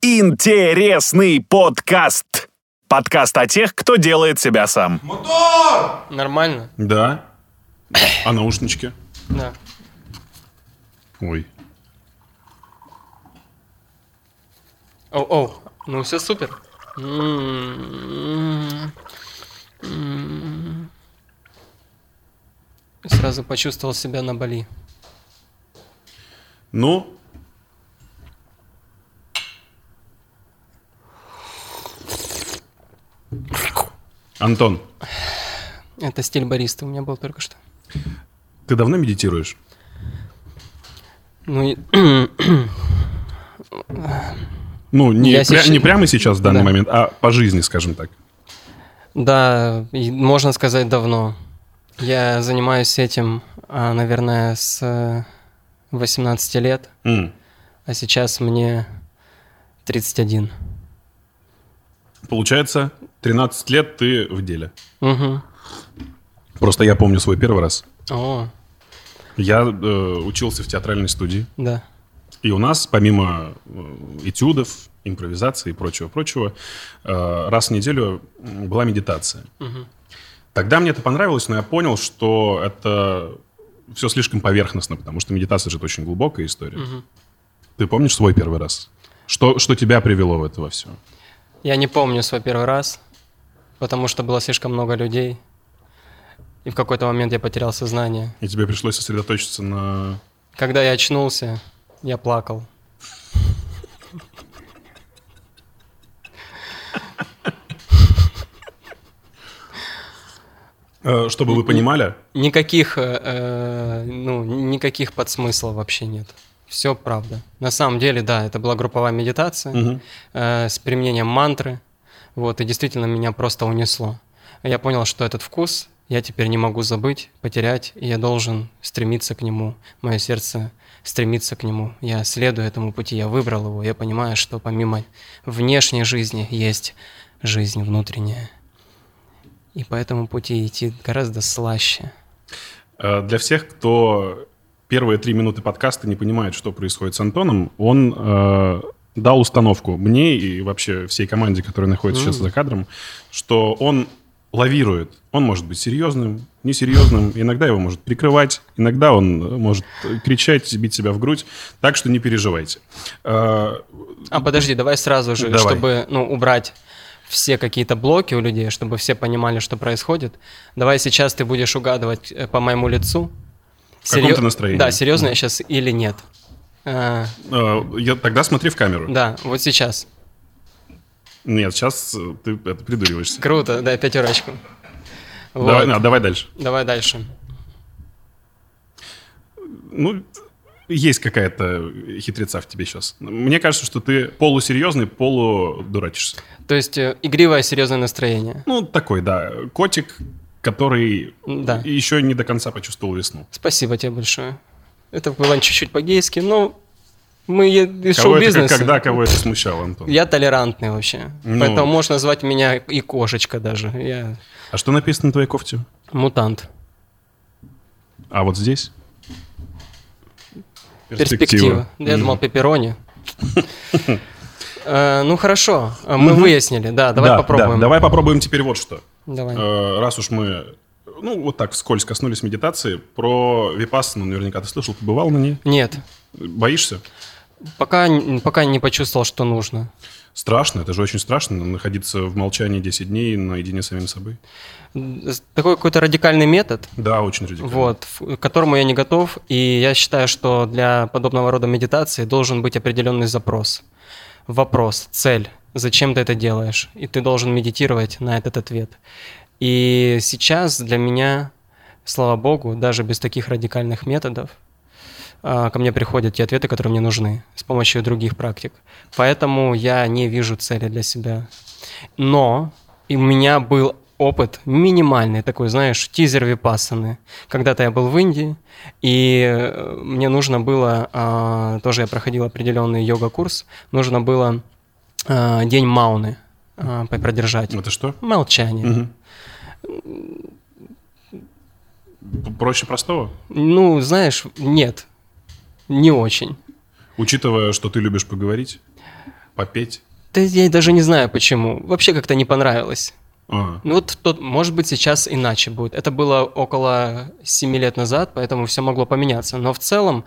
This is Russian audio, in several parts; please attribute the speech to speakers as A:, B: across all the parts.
A: Интересный подкаст. Подкаст о тех, кто делает себя сам.
B: Нормально?
C: Да. А наушнички?
B: Да.
C: Ой.
B: Оу, оу. Ну все супер. Сразу почувствовал себя на Бали.
C: Ну, Антон,
B: Это стиль бариста у меня был только что.
C: ты давно медитируешь?
B: Ну,
C: Ну, не, пря-
B: сейчас-
C: не прямо сейчас, в данный
B: Да.
C: момент, а по жизни, скажем так.
B: да, можно сказать давно. Я занимаюсь этим, а, наверное, с э, 18 лет,
C: М.
B: а сейчас мне 31.
C: Получается, 13 лет ты в деле.
B: Угу.
C: Просто я помню свой первый раз.
B: О,
C: Я э, учился в театральной студии.
B: да.
C: И у нас, помимо э, этюдов, импровизации и прочего-прочего, э, раз в неделю была медитация.
B: Мгм.
C: Тогда мне это понравилось, но я понял, что это все слишком поверхностно, потому что медитация же это очень глубокая история.
B: Мгм.
C: Ты помнишь свой первый раз? Что, что тебя привело в это во все?
B: Я не помню свой первый раз, потому что было слишком много людей. И в какой-то момент я потерял сознание.
C: И тебе пришлось сосредоточиться на...
B: Когда я очнулся, я плакал.
C: Э, Чтобы вы понимали,
B: Никаких, э, э, ну, никаких подсмыслов вообще нет. Все правда. На самом деле, да, это была групповая медитация
C: Мгм.
B: э, с применением мантры. Вот, и действительно меня просто унесло. Я понял, что этот вкус я теперь не могу забыть, потерять, и я должен стремиться к нему. Мое сердце стремится к нему. Я следую этому пути, я выбрал его. Я понимаю, что помимо внешней жизни есть жизнь внутренняя. И по этому пути идти гораздо слаще.
C: Э, Для всех, кто первые три минуты подкаста не понимает, что происходит с Антоном, он э, дал установку мне и вообще всей команде, которая находится сейчас за кадром, что он лавирует. Он может быть серьезным, несерьезным, иногда его может прикрывать, иногда он э, может кричать, бить себя в грудь, так что не переживайте. Э,
B: А подожди, давай сразу же,
C: Давай.
B: чтобы ну, убрать все какие-то блоки у людей, чтобы все понимали, что происходит. Давай сейчас ты будешь угадывать э, по моему лицу.
C: В каком-то настроении.
B: Да, серьезно я сейчас или нет. А,
C: э, я, тогда смотри в камеру.
B: да, вот сейчас.
C: Нет, сейчас э, ты это придуриваешься.
B: Круто, дай пятерочку. Вот.
C: Давай, а, давай дальше.
B: Давай дальше.
C: Ну, есть какая-то хитреца в тебе сейчас. Мне кажется, что ты полусерьезный, полудурачишься.
B: То есть э, игривое серьезное настроение.
C: Ну, такой, да, котик, который
B: Да.
C: еще не до конца почувствовал весну.
B: Спасибо тебе большое. Это было чуть-чуть по-гейски, но мы из шоу-бизнеса.
C: когда кого это смущало, Антон?
B: Я толерантный вообще.
C: Ну.
B: Поэтому можешь назвать меня и кошечка даже. Я
C: А что написано на твоей кофте?
B: мутант.
C: А вот здесь?
B: Перспектива. Я
C: Мгм.
B: думал, пепперони. Э, Ну хорошо, мы выяснили. Да, давай
C: Да,
B: попробуем.
C: да, давай попробуем теперь вот что.
B: Давай.
C: Э, Раз уж мы, ну, вот так вскользь коснулись медитации, про Випассану наверняка ты слышал, ты бывал на ней?
B: Нет,
C: Боишься?
B: пока, пока не почувствовал, что нужно.
C: Страшно, это же очень страшно, находиться в молчании 10 дней наедине с самим собой.
B: Такой какой-то радикальный метод,
C: Да, очень радикально.
B: вот, к которому я не готов, и я считаю, что для подобного рода медитации должен быть определенный запрос. Вопрос, цель, зачем ты это делаешь, и ты должен медитировать на этот ответ. И сейчас для меня, слава богу, даже без таких радикальных методов, а, ко мне приходят те ответы, которые мне нужны, с помощью других практик. Поэтому я не вижу цели для себя. Но у меня был опыт минимальный такой, знаешь, тизер випассаны. Когда-то я был в Индии, и э, мне нужно было, а, тоже я проходил определенный йога-курс, нужно было а, день мауны продержать.
C: Это что?
B: Молчание.
C: Мгм. Проще простого?
B: Ну, знаешь, нет, не очень.
C: Учитывая, что ты любишь поговорить. Попеть?
B: Да я даже не знаю почему. Вообще как-то не понравилось.
C: А,
B: Ну вот, тот, может быть, сейчас иначе будет. Это было около 7 лет назад, поэтому все могло поменяться. Но в целом,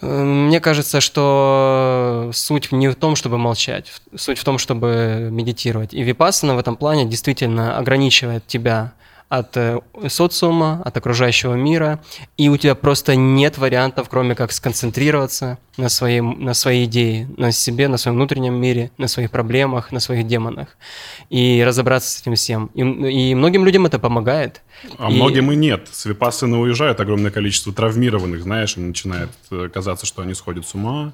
B: мне кажется, что суть не в том, чтобы молчать, суть в том, чтобы медитировать. И випассана в этом плане действительно ограничивает тебя от э, социума, от окружающего мира, и у тебя просто нет вариантов, кроме как сконцентрироваться на, своей, на своей идее, на себе, на своем внутреннем мире, на своих проблемах, на своих демонах, и разобраться с этим всем. И, и многим людям это помогает.
C: а
B: И-
C: многим и нет. С Випассаны уезжает огромное количество травмированных, знаешь, им начинает э, казаться, что они сходят с ума.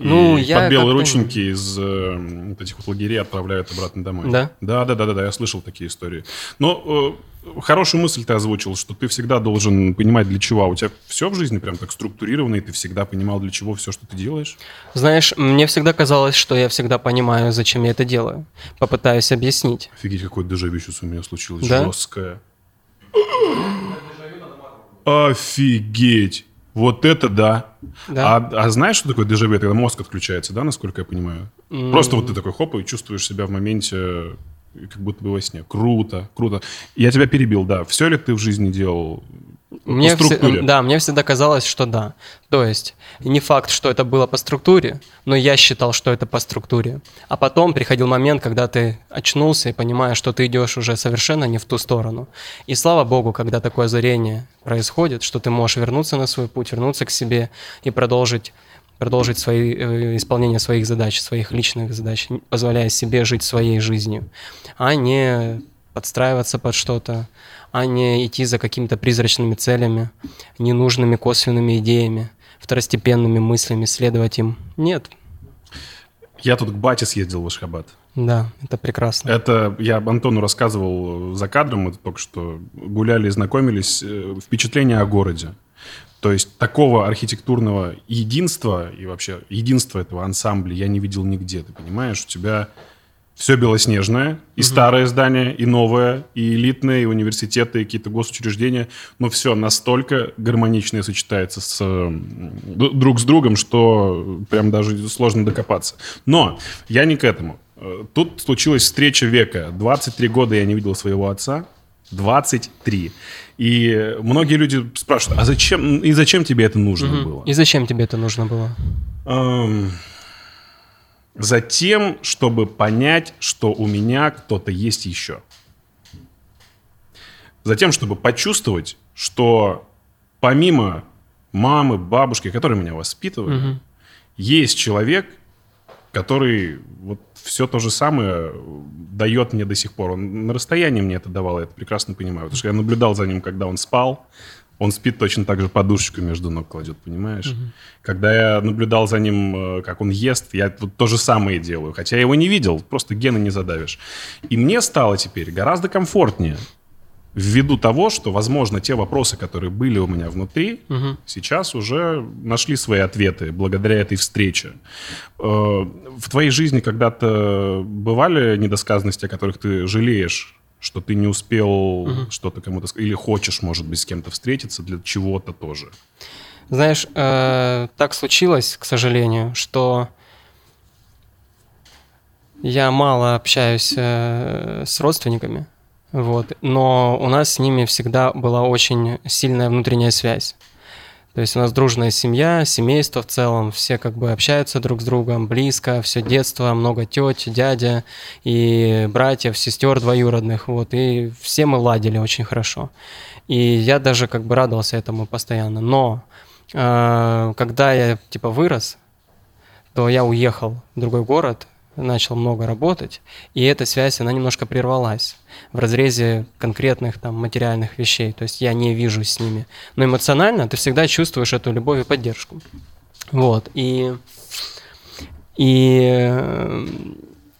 C: И
B: Ну, я
C: под белые рученьки из э, вот этих вот лагерей отправляют обратно домой.
B: Да?
C: Да, да, да, да, да, я слышал такие истории. Но э, хорошую мысль ты озвучил, что ты всегда должен понимать, для чего. А у тебя все в жизни прям так структурировано, и ты всегда понимал, для чего все, что ты делаешь?
B: Знаешь, мне всегда казалось, что я всегда понимаю, зачем я это делаю. Попытаюсь объяснить.
C: Офигеть, какое дежавю сейчас у меня случилось.
B: Да?
C: Жесткое. Офигеть. Вот это да.
B: Да.
C: А, а знаешь, что такое дежавю? Когда мозг отключается, да, насколько я понимаю? Просто вот ты такой хоп, и чувствуешь себя в моменте, как будто бы во сне. Круто, круто. Я тебя перебил, да. Все ли ты в жизни делал
B: Мне
C: по структуре?
B: да, мне всегда казалось, что да. То есть, не факт, что это было по структуре, но я считал, что это по структуре. А потом приходил момент, когда ты очнулся и понимаешь, что ты идешь уже совершенно не в ту сторону. И слава богу, когда такое озарение происходит, что ты можешь вернуться на свой путь, вернуться к себе и продолжить продолжить свои, э, исполнение своих задач, своих личных задач, позволяя себе жить своей жизнью, а не подстраиваться под что-то, а не идти за какими-то призрачными целями, ненужными косвенными идеями, второстепенными мыслями, следовать им. Нет,
C: Я тут к бате съездил в Ашхабад.
B: да, это прекрасно.
C: Это я Антону рассказывал за кадром, мы только что гуляли, знакомились. э, Впечатление о городе. То есть такого архитектурного единства и вообще единства этого ансамбля я не видел нигде. Ты понимаешь, у тебя все белоснежное, и старое здание, и новое, и элитное, и университеты, и какие-то госучреждения, но все настолько гармонично и сочетается с, друг с другом, что прям даже сложно докопаться. Но я не к этому. Э, Тут случилась встреча века. 23 года я не видел своего отца. 23. И многие люди спрашивают, а зачем, и зачем тебе это нужно было?
B: И зачем тебе это нужно было?
C: Эм, Затем, чтобы понять, что у меня кто-то есть еще. Затем, чтобы почувствовать, что помимо мамы, бабушки, которые меня воспитывали, есть человек, который вот все то же самое дает мне до сих пор. Он на расстоянии мне это давал, я это прекрасно понимаю. Потому что я наблюдал за ним, когда он спал. Он спит точно так же подушечку между ног кладет, понимаешь? Когда я наблюдал за ним, э, как он ест, я тут то же самое делаю. Хотя я его не видел, просто гены не задавишь. И мне стало теперь гораздо комфортнее ввиду того, что, возможно, те вопросы, которые были у меня внутри, сейчас уже нашли свои ответы благодаря этой встрече. Э, В твоей жизни когда-то бывали недосказанности, о которых ты жалеешь, что ты не успел что-то кому-то сказать, или хочешь, может быть, с кем-то встретиться для чего-то тоже?
B: Знаешь, э, так случилось, к сожалению, что я мало общаюсь э, с родственниками, вот, но у нас с ними всегда была очень сильная внутренняя связь. То есть у нас дружная семья, семейство в целом, все как бы общаются друг с другом близко, все детство, много теть, дядя и братьев, сестер двоюродных, вот, и все мы ладили очень хорошо. И я даже как бы радовался этому постоянно. Но э, когда я типа вырос, то я уехал в другой город, начал много работать, и эта связь, она немножко прервалась в разрезе конкретных там материальных вещей, то есть я не вижу с ними. Но эмоционально ты всегда чувствуешь эту любовь и поддержку. Вот, и, и э,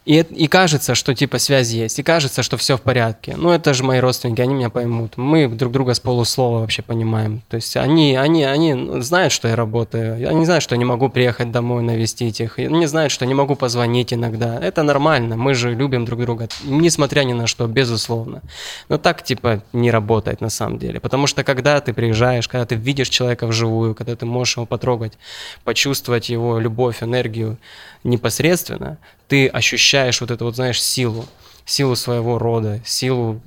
B: И, и кажется, что типа связь есть, и кажется, что все в порядке. Ну, это же мои родственники, они меня поймут. Мы друг друга с полуслова вообще понимаем. То есть они, они, они знают, что я работаю. Они знают, что я не могу приехать домой навестить их. Они знают, что не могу позвонить иногда. Это нормально. Мы же любим друг друга, несмотря ни на что, безусловно. Но так типа не работает на самом деле. Потому что когда ты приезжаешь, когда ты видишь человека вживую, когда ты можешь его потрогать, почувствовать его любовь, энергию непосредственно, ты ощущаешь вот эту вот, знаешь, силу, силу своего рода, силу,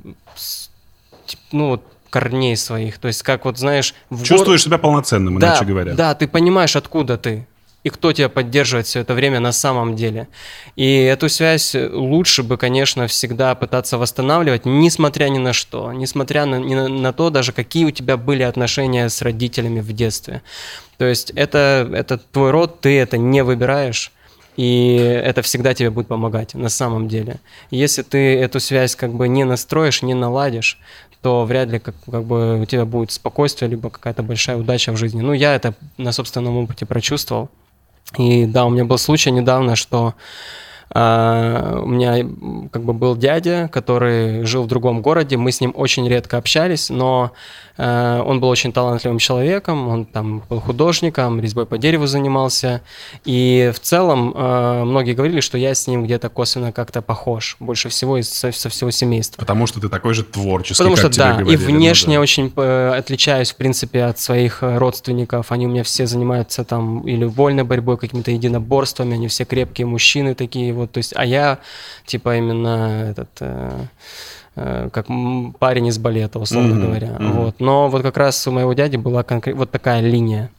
B: ну, вот, корней своих. То есть, как вот, знаешь...
C: Чувствуешь гор... себя полноценным,
B: да,
C: иначе говоря.
B: Да, ты понимаешь, откуда ты и кто тебя поддерживает все это время на самом деле. И эту связь лучше бы, конечно, всегда пытаться восстанавливать, несмотря ни на что, несмотря на, ни на, на то даже, какие у тебя были отношения с родителями в детстве. То есть это, это твой род, ты это не выбираешь, и это всегда тебе будет помогать на самом деле. Если ты эту связь как бы не настроишь, не наладишь, то вряд ли как, как бы у тебя будет спокойствие, либо какая-то большая удача в жизни. Ну, я это на собственном опыте прочувствовал. И да, у меня был случай недавно, что Uh, у меня как бы был дядя, который жил в другом городе, мы с ним очень редко общались, но Э, он был очень талантливым человеком, он там был художником, резьбой по дереву занимался. И в целом э, многие говорили, что я с ним где-то косвенно как-то похож, больше всего из со, со всего семейства.
C: Потому что ты такой же творческий,
B: Потому что да,
C: говорили,
B: и внешне ну, да. очень э, отличаюсь, в принципе, от своих родственников. Они у меня все занимаются там или вольной борьбой, какими-то единоборствами, они все крепкие мужчины такие вот. То есть, а я типа именно этот Э, как парень из балета, условно mm-hmm. говоря. Mm-hmm. Вот. Но вот как раз у моего дяди была конкрет... вот такая линия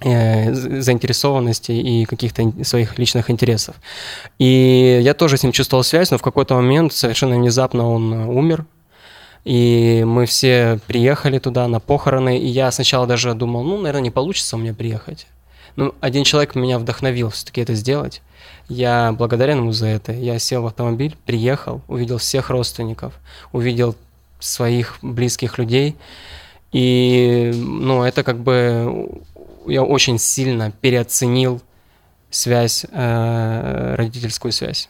B: э, заинтересованности и каких-то своих личных интересов. И я тоже с ним чувствовал связь, но в какой-то момент совершенно внезапно он умер. И мы все приехали туда на похороны, и я сначала даже думал, ну, наверное, не получится у меня приехать. Ну, один человек меня вдохновил все-таки это сделать. Я благодарен ему за это. Я сел в автомобиль, приехал, увидел всех родственников, увидел своих близких людей. И, ну, это как бы я очень сильно переоценил связь, э, родительскую связь.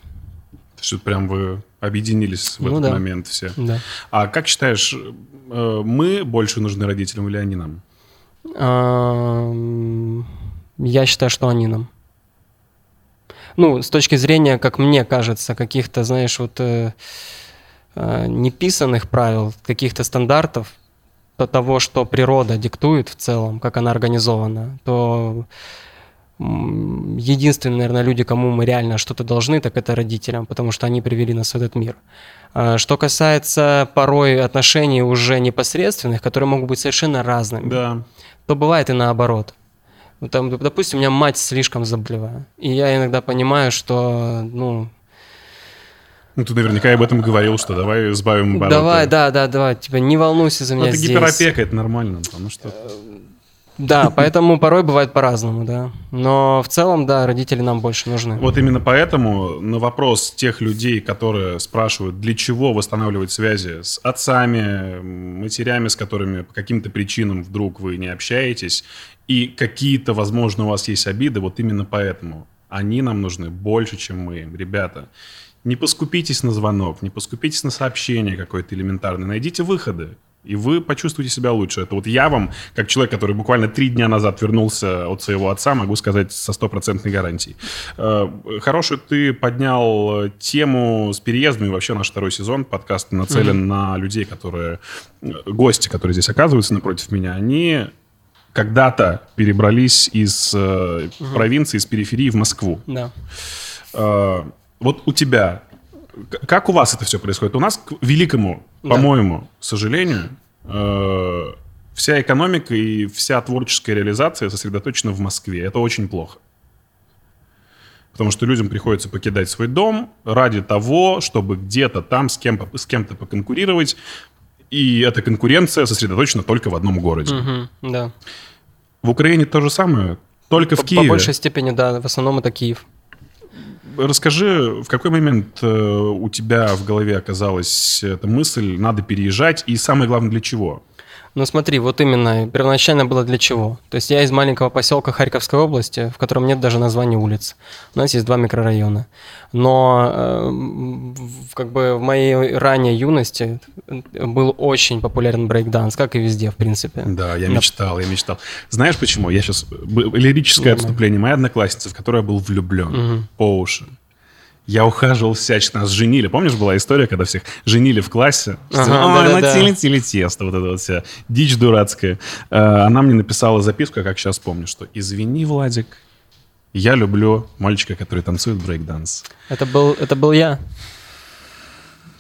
C: То есть прям вы объединились в ну, этот
B: да.
C: момент все.
B: Да.
C: А как считаешь, э, мы больше нужны родителям или они нам?
B: Я считаю, что они нам ну, с точки зрения, как мне кажется, каких-то, знаешь, вот э, э, неписанных правил, каких-то стандартов, то того, что природа диктует в целом, как она организована, то единственные, наверное, люди, кому мы реально что-то должны, так это родителям, потому что они привели нас в этот мир. А что касается порой отношений уже непосредственных, которые могут быть совершенно разными,
C: да.
B: то бывает и наоборот. Ну, там, допустим, у меня мать слишком заболевает. И я иногда понимаю, что, ну...
C: Ну, ты наверняка об этом говорил, что давай избавим обороты.
B: Давай, да, да, давай, типа, не волнуйся за меня
C: ну, это
B: здесь.
C: гиперопека, это нормально, потому что...
B: Да, поэтому порой бывает по-разному, да. Но в целом, да, родители нам больше нужны.
C: Вот именно поэтому на вопрос тех людей, которые спрашивают, для чего восстанавливать связи с отцами, матерями, с которыми по каким-то причинам вдруг вы не общаетесь, и какие-то, возможно, у вас есть обиды, вот именно поэтому они нам нужны больше, чем мы. Ребята, не поскупитесь на звонок, не поскупитесь на сообщение какое-то элементарное, найдите выходы, и вы почувствуете себя лучше. Это вот я вам, как человек, который буквально три дня назад вернулся от своего отца, могу сказать со стопроцентной гарантией. Э, хорошую ты поднял тему с переездом, и вообще наш второй сезон подкаста нацелен mm-hmm. на людей, которые, э, гости, которые здесь оказываются напротив меня, они когда-то перебрались из э, угу. провинции, из периферии в Москву.
B: Да.
C: Э, вот у тебя, как у вас это все происходит? У нас, к великому, да. по-моему, сожалению, э, вся экономика и вся творческая реализация сосредоточена в Москве. Это очень плохо. Потому что людям приходится покидать свой дом ради того, чтобы где-то там с, кем, с кем-то поконкурировать, и эта конкуренция сосредоточена только в одном городе.
B: Угу, да.
C: В Украине то же самое, только
B: по,
C: в Киеве.
B: По большей степени, да, в основном это Киев.
C: Расскажи, в какой момент э, у тебя в голове оказалась эта мысль, надо переезжать, и самое главное, для чего?
B: Ну смотри, вот именно, первоначально было для чего? То есть я из маленького поселка Харьковской области, в котором нет даже названия улиц. У нас есть два микрорайона. Но э, как бы в моей ранней юности был очень популярен брейкданс, как и везде, в принципе.
C: Да, я мечтал, я мечтал. Знаешь почему? Я сейчас... Лирическое отступление. Моя одноклассница, в которую я был влюблен
B: Мгм.
C: по уши. Я ухаживал всячески, нас женили. Помнишь, была история, когда всех женили в классе?
B: Ага,
C: Ой,
B: да-да-да.
C: на теле тесто, вот это вот вся дичь дурацкая. Э, Она мне написала записку, как сейчас помню, что «Извини, Владик, я люблю мальчика, который танцует брейкданс».
B: Это был, это был я.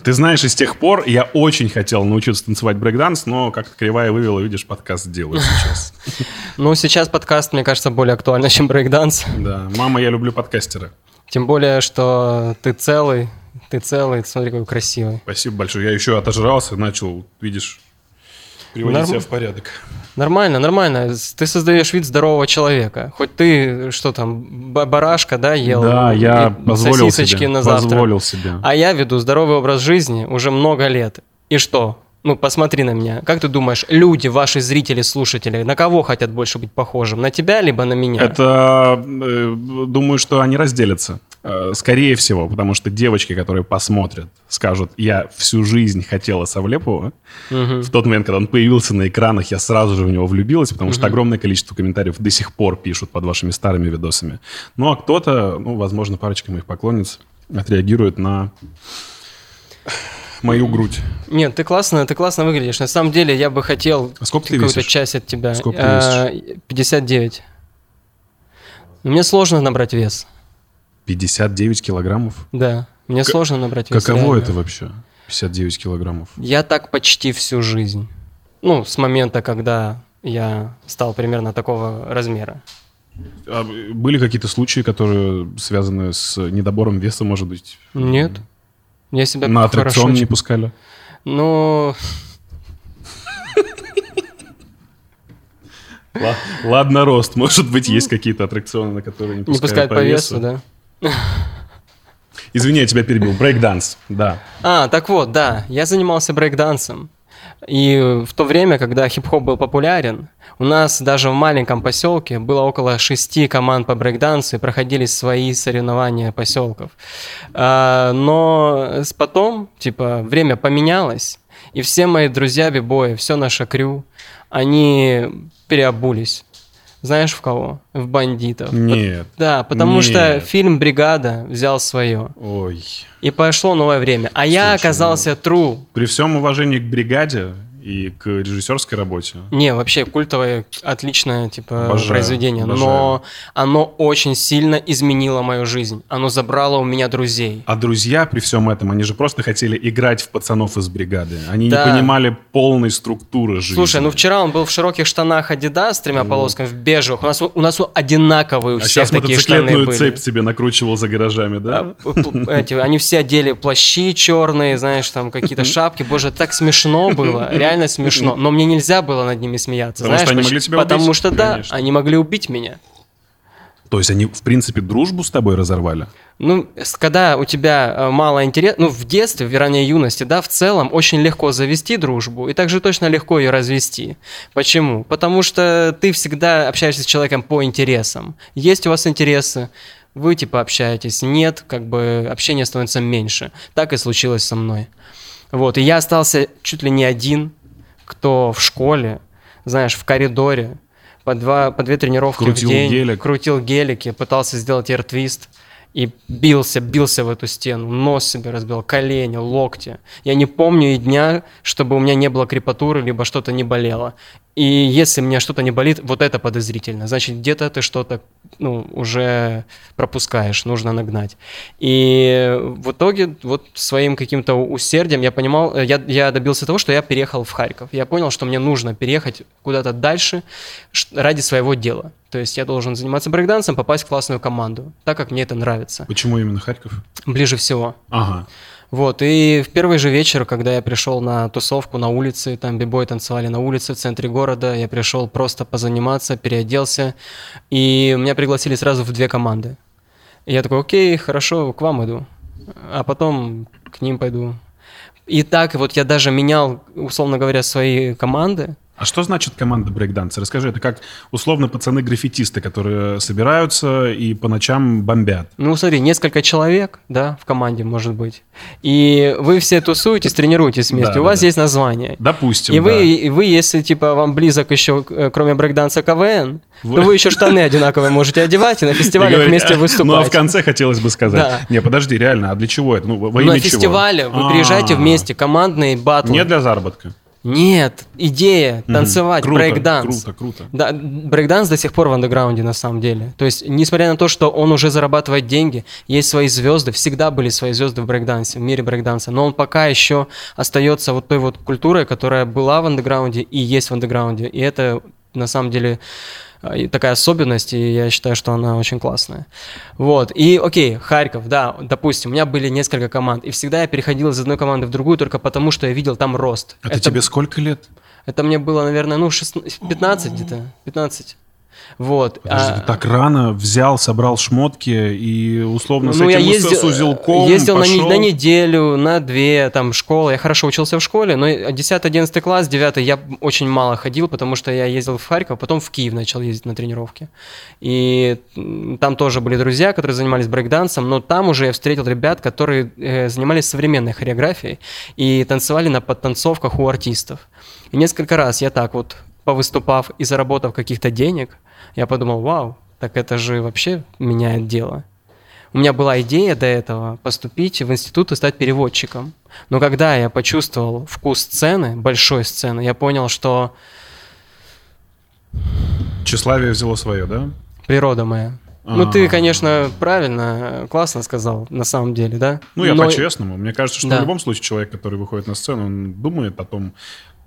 C: Ты знаешь, и с тех пор я очень хотел научиться танцевать брейкданс, но как-то кривая вывела, видишь, подкаст делаю сейчас.
B: Ну, сейчас подкаст, мне кажется, более актуальный, чем брейкданс.
C: Да, мама, я люблю подкастера.
B: Тем более, что ты целый, ты целый, смотри, какой красивый.
C: Спасибо большое. Я еще отожрался, начал, видишь, приводить
B: Норм-
C: себя в порядок.
B: Нормально, нормально. Ты создаешь вид здорового человека. Хоть ты, что там, ба- барашка, да, ел?
C: да, я
B: и
C: позволил
B: сосисочки
C: себе.
B: на завтрак.
C: Позволил себе.
B: А я веду здоровый образ жизни уже много лет. И что? Ну, посмотри на меня. Как ты думаешь, люди, ваши зрители, слушатели, на кого хотят больше быть похожим? На тебя, либо на меня?
C: Это, э, думаю, что они разделятся. Э, Скорее всего, потому что девочки, которые посмотрят, скажут, я всю жизнь хотела Савлепова.
B: Мгм.
C: В тот момент, когда он появился на экранах, я сразу же в него влюбилась, потому что огромное количество комментариев до сих пор пишут под вашими старыми видосами. Ну, а кто-то, ну, возможно, парочка моих поклонниц отреагирует на мою грудь.
B: Нет, ты классно, ты классно выглядишь. На самом деле, я бы хотел
C: А сколько ты
B: какую-то
C: весишь?
B: часть от тебя.
C: Сколько ты
B: А, 59. Но Мне сложно набрать вес.
C: 59 килограммов?
B: Да, мне сложно набрать вес.
C: Каково
B: реально.
C: это вообще? 59 килограммов.
B: Я так почти всю жизнь. Ну, с момента, когда я стал примерно такого размера.
C: А были какие-то случаи, которые связаны с недобором веса, может быть?
B: Нет. Я себя
C: На
B: хорошо
C: аттракцион не
B: чу-
C: пускали?
B: Ну,
C: Ла- Ладно, рост. Может быть, есть какие-то аттракционы, на которые не
B: не
C: пускают,
B: пускают по весу, да.
C: Извини, я тебя перебил. Брейкданс, да.
B: А, так вот, да, я занимался брейкдансом. И в то время, когда хип-хоп был популярен, у нас даже в маленьком поселке было около шести команд по брейкдансу и проходили свои соревнования поселков. А, но потом, типа, время поменялось, и все мои друзья бибои, все наше крю, они переобулись. Знаешь в кого? В бандитов.
C: Нет.
B: Да, потому что
C: Нет.
B: фильм «Бригада» взял свое.
C: Ой.
B: И пошло новое время. А я
C: Слушай,
B: оказался true.
C: При всем уважении к бригаде и к режиссерской работе,
B: Не, вообще культовое, отличное типа
C: Обожаю,
B: произведение,
C: обожаю.
B: но оно очень сильно изменило мою жизнь. Оно забрало у меня друзей.
C: А друзья при всем этом, они же просто хотели играть в пацанов из бригады. Они
B: Да.
C: не понимали полной структуры жизни.
B: Слушай, ну вчера он был в широких штанах Adidas с тремя полосками, в бежевых. У нас, у нас одинаковые у
C: А
B: всех такие штаны были.
C: цепь себе накручивал за гаражами, да?
B: П- эти, они все одели плащи черные, знаешь, там какие-то шапки. Боже, так смешно было, реально смешно. Но мне нельзя было над ними смеяться.
C: Потому
B: знаешь,
C: что они могли тебя
B: Потому
C: убить,
B: что да,
C: конечно.
B: они могли убить меня.
C: То есть они, в принципе, дружбу с тобой разорвали?
B: Ну, когда у тебя э, мало интереса, ну, в детстве, в ранней юности, да, в целом очень легко завести дружбу, и также точно легко ее развести. Почему? Потому что ты всегда общаешься с человеком по интересам. Есть у вас интересы, вы типа общаетесь, нет, как бы общение становится меньше. Так и случилось со мной. Вот, и я остался чуть ли не один, кто в школе, знаешь, в коридоре, по, два, по две тренировки
C: Крутил
B: в день,
C: гелик.
B: крутил гелики, пытался сделать эйр-твист и бился, бился в эту стену, нос себе разбил, колени, локти. Я не помню и дня, чтобы у меня не было крепатуры, либо что-то не болело. И если мне что-то не болит, вот это подозрительно. Значит, где-то ты что-то ну, уже пропускаешь, нужно нагнать. И в итоге вот своим каким-то усердием я понимал, э, я, я добился того, что я переехал в Харьков. Я понял, что мне нужно переехать куда-то дальше ради своего дела. То есть я должен заниматься брейкдансом, попасть в классную команду, так как мне это нравится.
C: Почему именно Харьков?
B: Ближе всего.
C: Ага.
B: Вот, и в первый же вечер, когда я пришел на тусовку на улице, там бибой танцевали на улице в центре города, я пришел просто позаниматься, переоделся, и меня пригласили сразу в две команды. И я такой, окей, хорошо, к вам иду, а потом к ним пойду. И так вот я даже менял, условно говоря, свои команды,
C: А что значит команда брейкданса? Расскажи, это как условно пацаны-граффитисты, которые собираются и по ночам бомбят.
B: Ну, смотри, несколько человек, да, в команде может быть. И вы все тусуетесь, тренируетесь вместе.
C: Да,
B: У
C: да,
B: вас
C: да.
B: есть название.
C: Допустим,
B: И
C: да.
B: вы, и вы, если типа вам близок еще, э, кроме брейкданса КВН,
C: Вы-
B: то вы еще штаны одинаковые можете одевать и на
C: говорить,
B: вместе
C: «А, Ну, а в
B: выступать.
C: конце хотелось бы сказать. Не, подожди, реально, а для чего это? Ну, во
B: На
C: имя чего?
B: фестивале вы приезжаете
C: А,
B: вместе, командные батлы.
C: Не для заработка.
B: Нет, идея танцевать,
C: Круто,
B: брейкданс.
C: Круто, круто.
B: Да, брейкданс до сих пор в андеграунде на самом деле. То есть, несмотря на то, что он уже зарабатывает деньги, есть свои звезды, всегда были свои звезды в брейкдансе, в мире брейкданса, но он пока еще остается вот той вот культурой, которая была в андеграунде и есть в андеграунде. И это на самом деле и такая особенность, и я считаю, что она очень классная. Вот, и окей, Харьков, да, допустим, у меня были несколько команд, и всегда я переходил из одной команды в другую только потому, что я видел там рост.
C: Это,
B: Это-
C: тебе сколько лет?
B: это мне было, наверное, ну, 16, 15 где-то, 15. Вот.
C: Подожди,
B: а-
C: ты так рано взял, собрал шмотки и условно с
B: ну, я
C: этим
B: ездил,
C: с узелком
B: ездил на,
C: пошел?
B: на неделю, на две, там, школа. Я хорошо учился в школе, но 10-11 класс, 9 я очень мало ходил, потому что я ездил в Харьков, потом в Киев начал ездить на тренировки. И там тоже были друзья, которые занимались брейкдансом, но там уже я встретил ребят, которые э, занимались современной хореографией и танцевали на подтанцовках у артистов. И несколько раз я так вот, повыступав и заработав каких-то денег, я подумал, вау, так это же вообще меняет дело. У меня была идея до этого поступить в институт и стать переводчиком. Но когда я почувствовал вкус сцены, большой сцены, я понял, что
C: Тщеславие взяло свое, да?
B: природа моя. Ну, ты,
C: А.
B: конечно, правильно, классно сказал, на самом деле, да?
C: Ну, я
B: Но-
C: по-честному. Мне кажется, что
B: Да.
C: в любом случае человек, который выходит на сцену, он думает о том,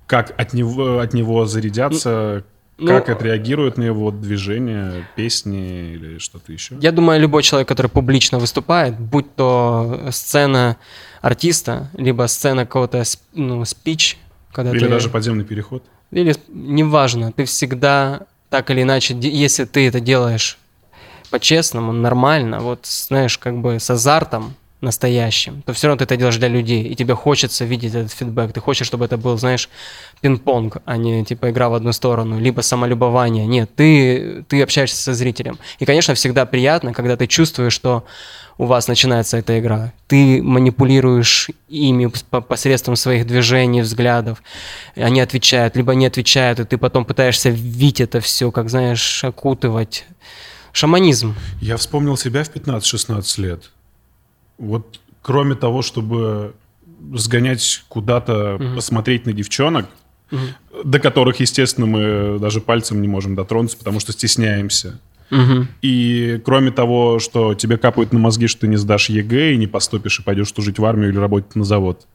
C: как от него, от него зарядятся,
B: Ну,
C: как отреагируют на его движения, песни или что-то еще.
B: Я думаю, любой человек, который публично выступает, будь то сцена артиста, либо сцена какого-то ну, спич, когда
C: Или
B: ты...
C: даже подземный переход.
B: Или неважно, ты всегда так или иначе, если ты это делаешь по-честному, нормально, вот знаешь, как бы с азартом настоящим, то все равно ты это делаешь для людей, и тебе хочется видеть этот фидбэк, ты хочешь, чтобы это был, знаешь, пинг-понг, а не типа игра в одну сторону, либо самолюбование. Нет, ты, ты общаешься со зрителем. И, конечно, всегда приятно, когда ты чувствуешь, что у вас начинается эта игра. Ты манипулируешь ими по- посредством своих движений, взглядов. Они отвечают, либо не отвечают, и ты потом пытаешься видеть это все, как, знаешь, окутывать. Шаманизм.
C: Я вспомнил себя в 15-16 лет. Вот кроме того, чтобы сгонять куда-то, посмотреть на девчонок, до которых, естественно, мы даже пальцем не можем дотронуться, потому что стесняемся.
B: Мгм.
C: И кроме того, что тебе капают на мозги, что ты не сдашь ЕГЭ и не поступишь и пойдешь служить в армию или работать на завод.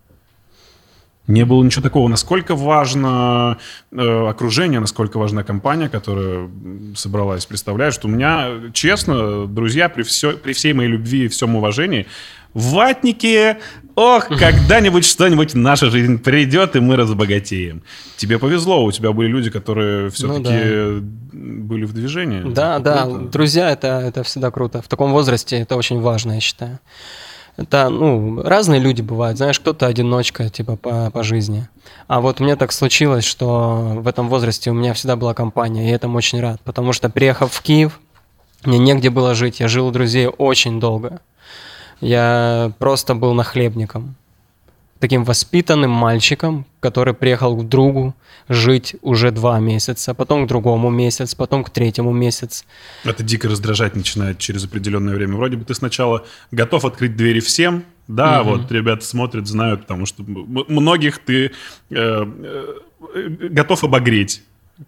C: Не было ничего такого. Насколько важно э, окружение, насколько важна компания, которая собралась. Представляешь, что у меня, честно, друзья, при, все, при всей моей любви и всем уважении, ватники, ох, когда-нибудь что-нибудь в нашу жизнь придет, и мы разбогатеем. Тебе повезло, у тебя были люди, которые все-таки были в движении.
B: Да,
C: Это
B: да,
C: круто.
B: друзья, это, это всегда круто. В таком возрасте это очень важно, я считаю. Это, ну, разные люди бывают, знаешь, кто-то одиночка, типа, по, по жизни. А вот мне так случилось, что в этом возрасте у меня всегда была компания, и я этому очень рад, потому что, приехав в Киев, мне негде было жить, я жил у друзей очень долго. Я просто был нахлебником. Таким воспитанным мальчиком, который приехал к другу жить уже два месяца, потом к другому месяц, потом к третьему месяц.
C: Это дико раздражать начинает через определенное время. Вроде бы ты сначала готов открыть двери всем, да, вот ребята смотрят, знают, потому что многих ты э, э, готов обогреть,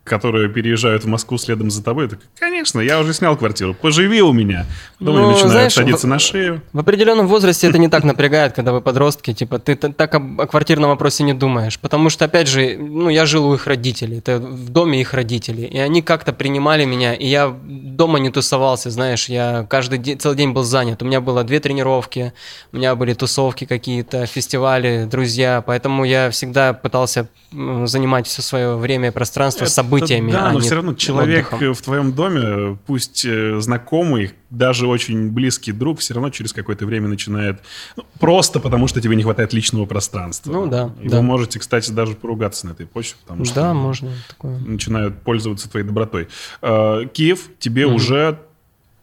C: которые переезжают в Москву следом за тобой. Так, конечно, я уже снял квартиру, поживи у меня. Потом они
B: Ну,
C: начинают
B: знаешь,
C: садиться
B: в-
C: на шею.
B: В определенном возрасте это не так напрягает, когда вы подростки, типа ты так о квартирном вопросе не думаешь, потому что опять же, ну я жил у их родителей, это в доме их родителей, и они как-то принимали меня, и я дома не тусовался, знаешь, я каждый день, целый день был занят, у меня было две тренировки, у меня были тусовки какие-то, фестивали, друзья, поэтому я всегда пытался занимать все свое время и пространство с
C: Это
B: событиями,
C: да,
B: а
C: но все равно человек
B: отдыхом.
C: в твоем доме, пусть э, знакомый, даже очень близкий друг, все равно через какое-то время начинает... ну, просто потому, что тебе не хватает личного пространства.
B: Ну да,
C: И
B: да.
C: вы можете, кстати, даже поругаться на этой почве, потому что...
B: Да, можно такое.
C: начинают пользоваться твоей добротой. Э, Киев, тебе
B: Мгм.
C: уже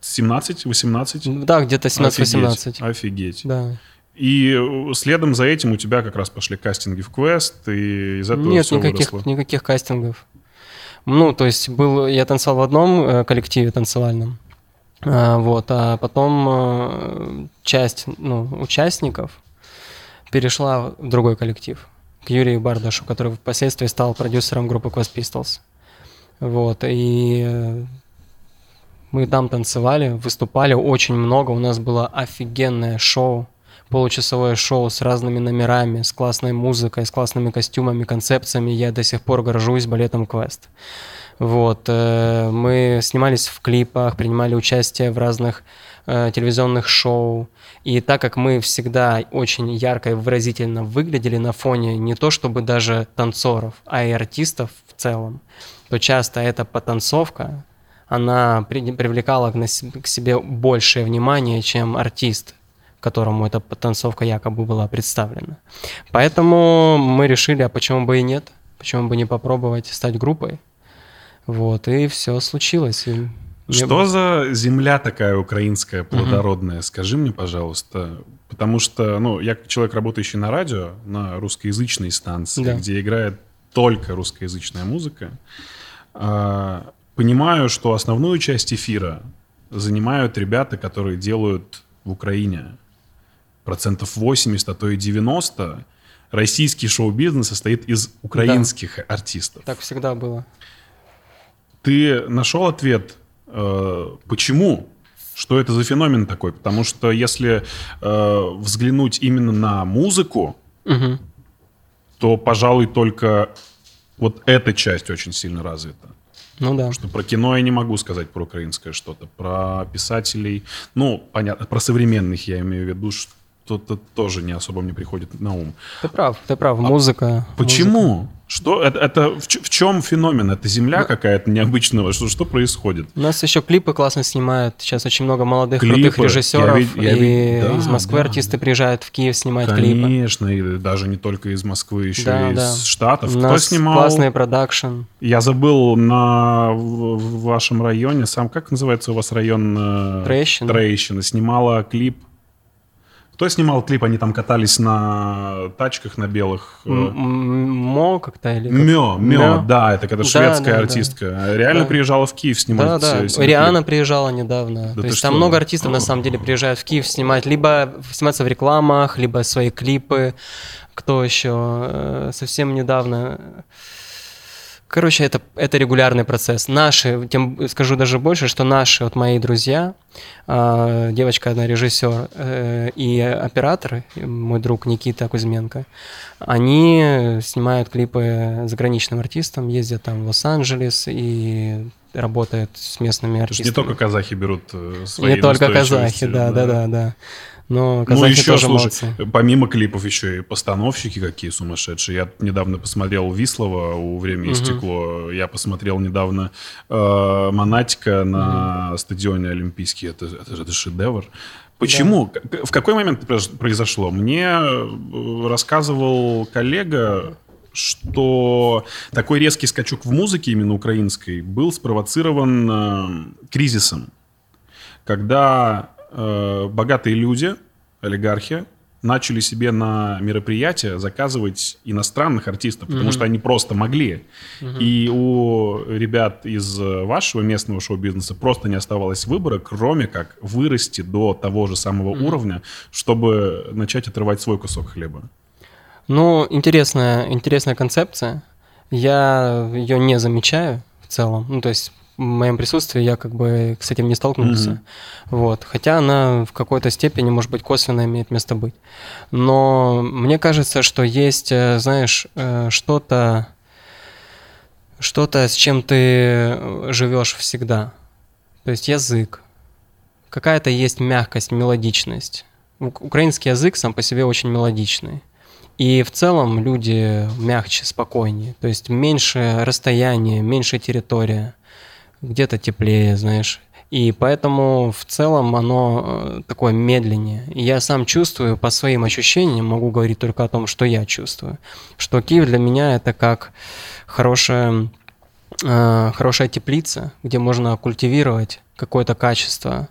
C: 17-18?
B: Да, где-то 17-18.
C: Офигеть.
B: Да.
C: И э, следом за этим у тебя как раз пошли кастинги в квест, и из этого
B: Нет,
C: все
B: никаких,
C: выросло.
B: никаких кастингов. Ну, то есть был, я танцевал в одном э, коллективе танцевальном, А, вот, а потом э, часть ну, участников перешла в другой коллектив, к Юрию Бардашу, который впоследствии стал продюсером группы Quest Pistols. Вот, и э, мы там танцевали, выступали очень много, у нас было офигенное шоу, получасовое шоу с разными номерами, с классной музыкой, с классными костюмами, концепциями. Я до сих пор горжусь балетом Квест. Вот, э, мы снимались в клипах, принимали участие в разных э, телевизионных шоу. И так как мы всегда очень ярко и выразительно выглядели на фоне не то чтобы даже танцоров, а и артистов в целом, то часто эта потанцовка, она при- привлекала к, к себе большее внимание, чем артист, которому эта потанцовка якобы была представлена. Поэтому мы решили, а почему бы и нет? Почему бы не попробовать стать группой? Вот, и все случилось. И
C: Что за земля такая украинская, плодородная? Скажи мне, пожалуйста. Потому что, ну, я человек, работающий на радио, на русскоязычной станции,
B: Да.
C: где играет только русскоязычная музыка, а, понимаю, что основную часть эфира занимают ребята, которые делают в Украине. Процентов 80, а то и 90 российский шоу-бизнес состоит из украинских артистов.
B: Так всегда было.
C: Ты нашел ответ, э, почему? Что это за феномен такой? Потому что если э, взглянуть именно на музыку,
B: Мгм.
C: то, пожалуй, только вот эта часть очень сильно развита.
B: Ну да.
C: Что про кино я не могу сказать про украинское что-то. Про писателей, ну, понятно, про современных я имею в виду, что-то тоже не особо мне приходит на ум.
B: Ты прав, ты прав. Музыка. музыка.
C: Почему? Что это, это в, в чем феномен? Это земля какая-то необычного? Что, что происходит?
B: У нас еще клипы классно снимают. Сейчас очень много молодых
C: Клипы.
B: крутых режиссеров.
C: Я вид- я
B: и
C: вид- да,
B: из Москвы
C: да,
B: артисты приезжают в Киев снимать клипы.
C: Конечно, и даже не только из Москвы, еще
B: Да,
C: и из
B: да.
C: Штатов.
B: У
C: Кто
B: нас
C: снимал?
B: классный продакшн.
C: Я забыл на в, в вашем районе сам как называется у вас район? э,
B: Троещина.
C: Троещина. Снимала клип. Кто снимал клип? Они там катались на тачках на белых. э,
B: Мо как-то или?
C: Мё, Мё, да, это когда
B: Да,
C: шведская артистка. Реально приезжала в Киев снимать.
B: Да, да. Риана приезжала недавно.
C: Да
B: То есть там много артистов на самом деле приезжают в Киев снимать, либо сниматься в рекламах, либо свои клипы. Кто еще? Э, Совсем недавно. Короче, это, это регулярный процесс. Наши, тем скажу даже больше, что наши, вот мои друзья, а, девочка одна режиссер э, и оператор, мой друг Никита Кузьменко, они снимают клипы заграничным артистам, ездят там в Лос-Анджелес и работают с местными
C: Потому что
B: артистами.
C: не только казахи берут э, свои
B: Не только казахи, да, да, да, да. Но
C: Ну, еще,
B: тоже
C: слушай,
B: молодцы.
C: помимо клипов еще и постановщики какие сумасшедшие. Я недавно посмотрел Вислова у «Время и
B: Мгм.
C: стекло». Я посмотрел недавно э, Монатика на стадионе Олимпийский. Это, это это шедевр. Почему? К- В какой момент это произ- произошло? Мне э, рассказывал коллега, что такой резкий скачок в музыке, именно украинской, был спровоцирован э, кризисом когда э, богатые люди, олигархи, начали себе на мероприятия заказывать иностранных артистов, потому
B: Мгм.
C: что они просто могли. И у ребят из э, вашего местного шоу-бизнеса просто не оставалось выбора, кроме как вырасти до того же самого уровня, чтобы начать отрывать свой кусок хлеба.
B: Ну, интересная, интересная концепция. Я ее не замечаю в целом. Ну, то есть моем присутствии я как бы с этим не столкнулся.
C: Мгм.
B: Вот. Хотя она в какой-то степени, может быть, косвенно имеет место быть. Но мне кажется, что есть, э, знаешь, э, что-то, что-то, с чем ты э, живешь всегда. То есть язык. Какая-то есть мягкость, мелодичность. Украинский язык сам по себе очень мелодичный. И в целом люди мягче, спокойнее. То есть меньше расстояние, меньше территория, где-то теплее, знаешь. И поэтому в целом оно э, такое медленнее. Я сам чувствую по своим ощущениям, могу говорить только о том, что я чувствую, что Киев для меня это как хорошая, э, хорошая теплица, где можно культивировать какое-то качество,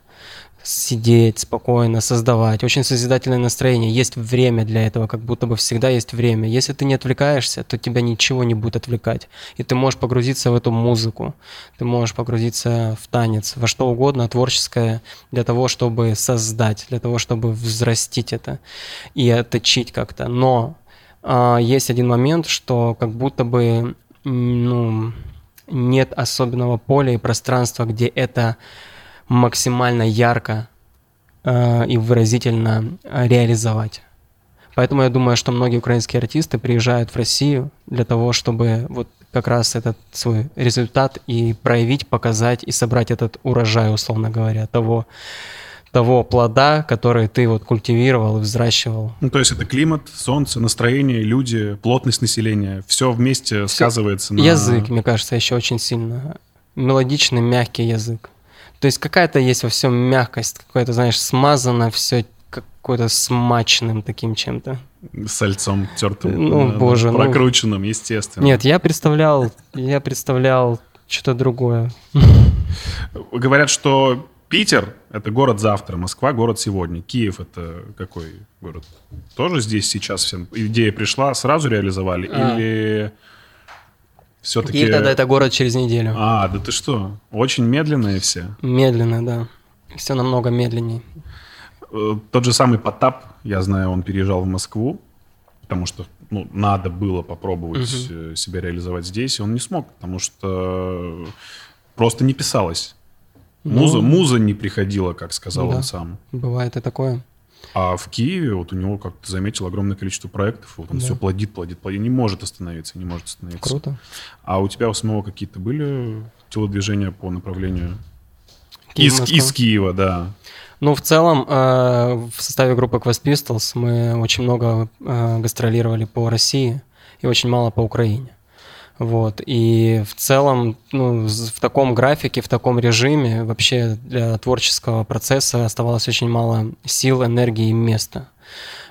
B: сидеть спокойно, создавать. Очень созидательное настроение. Есть время для этого, как будто бы всегда есть время. Если ты не отвлекаешься, то тебя ничего не будет отвлекать. И ты можешь погрузиться в эту музыку, ты можешь погрузиться в танец, во что угодно творческое для того, чтобы создать, для того, чтобы взрастить это и отточить как-то. Но э, есть один момент, что как будто бы ну, нет особенного поля и пространства, где это максимально ярко э, и выразительно реализовать. Поэтому я думаю, что многие украинские артисты приезжают в Россию для того, чтобы вот как раз этот свой результат и проявить, показать и собрать этот урожай, условно говоря, того, того плода, который ты вот культивировал и взращивал.
C: Ну, то есть это климат, солнце, настроение, люди, плотность населения, все вместе все. сказывается на...
B: Язык, мне кажется, еще очень сильно. Мелодичный, мягкий язык. То есть какая-то есть во всем мягкость, какое-то, знаешь, смазано все какой-то смачным таким чем-то.
C: Сальцом тертым.
B: Ну, да, боже.
C: Ну. Прокрученным, ну... естественно.
B: Нет, я представлял, я представлял что-то другое.
C: Говорят, что Питер — это город завтра, Москва — город сегодня. Киев — это какой город? Тоже здесь сейчас всем идея пришла, сразу реализовали? А. Или все-таки...
B: И тогда это город через неделю.
C: А, да ты что? Очень медленные все?
B: Медленно, да. Все намного медленнее.
C: Э, тот же самый Потап, я знаю, он переезжал в Москву, потому что ну, надо было попробовать угу. себя реализовать здесь, и он не смог, потому что просто не писалось. Ну, муза, муза не приходила, как сказал да, он сам.
B: Бывает и такое.
C: А в Киеве вот у него, как ты заметил, огромное количество проектов. Вот он да. все плодит, плодит, плодит. Не может остановиться, не может остановиться.
B: Круто.
C: А у тебя у самого какие-то были телодвижения по направлению из, из Киева, да?
B: Ну, в целом, э, в составе группы Quest Pistols мы очень много э, гастролировали по России и очень мало по Украине. Вот. И в целом, ну, в таком графике, в таком режиме вообще для творческого процесса оставалось очень мало сил, энергии и места.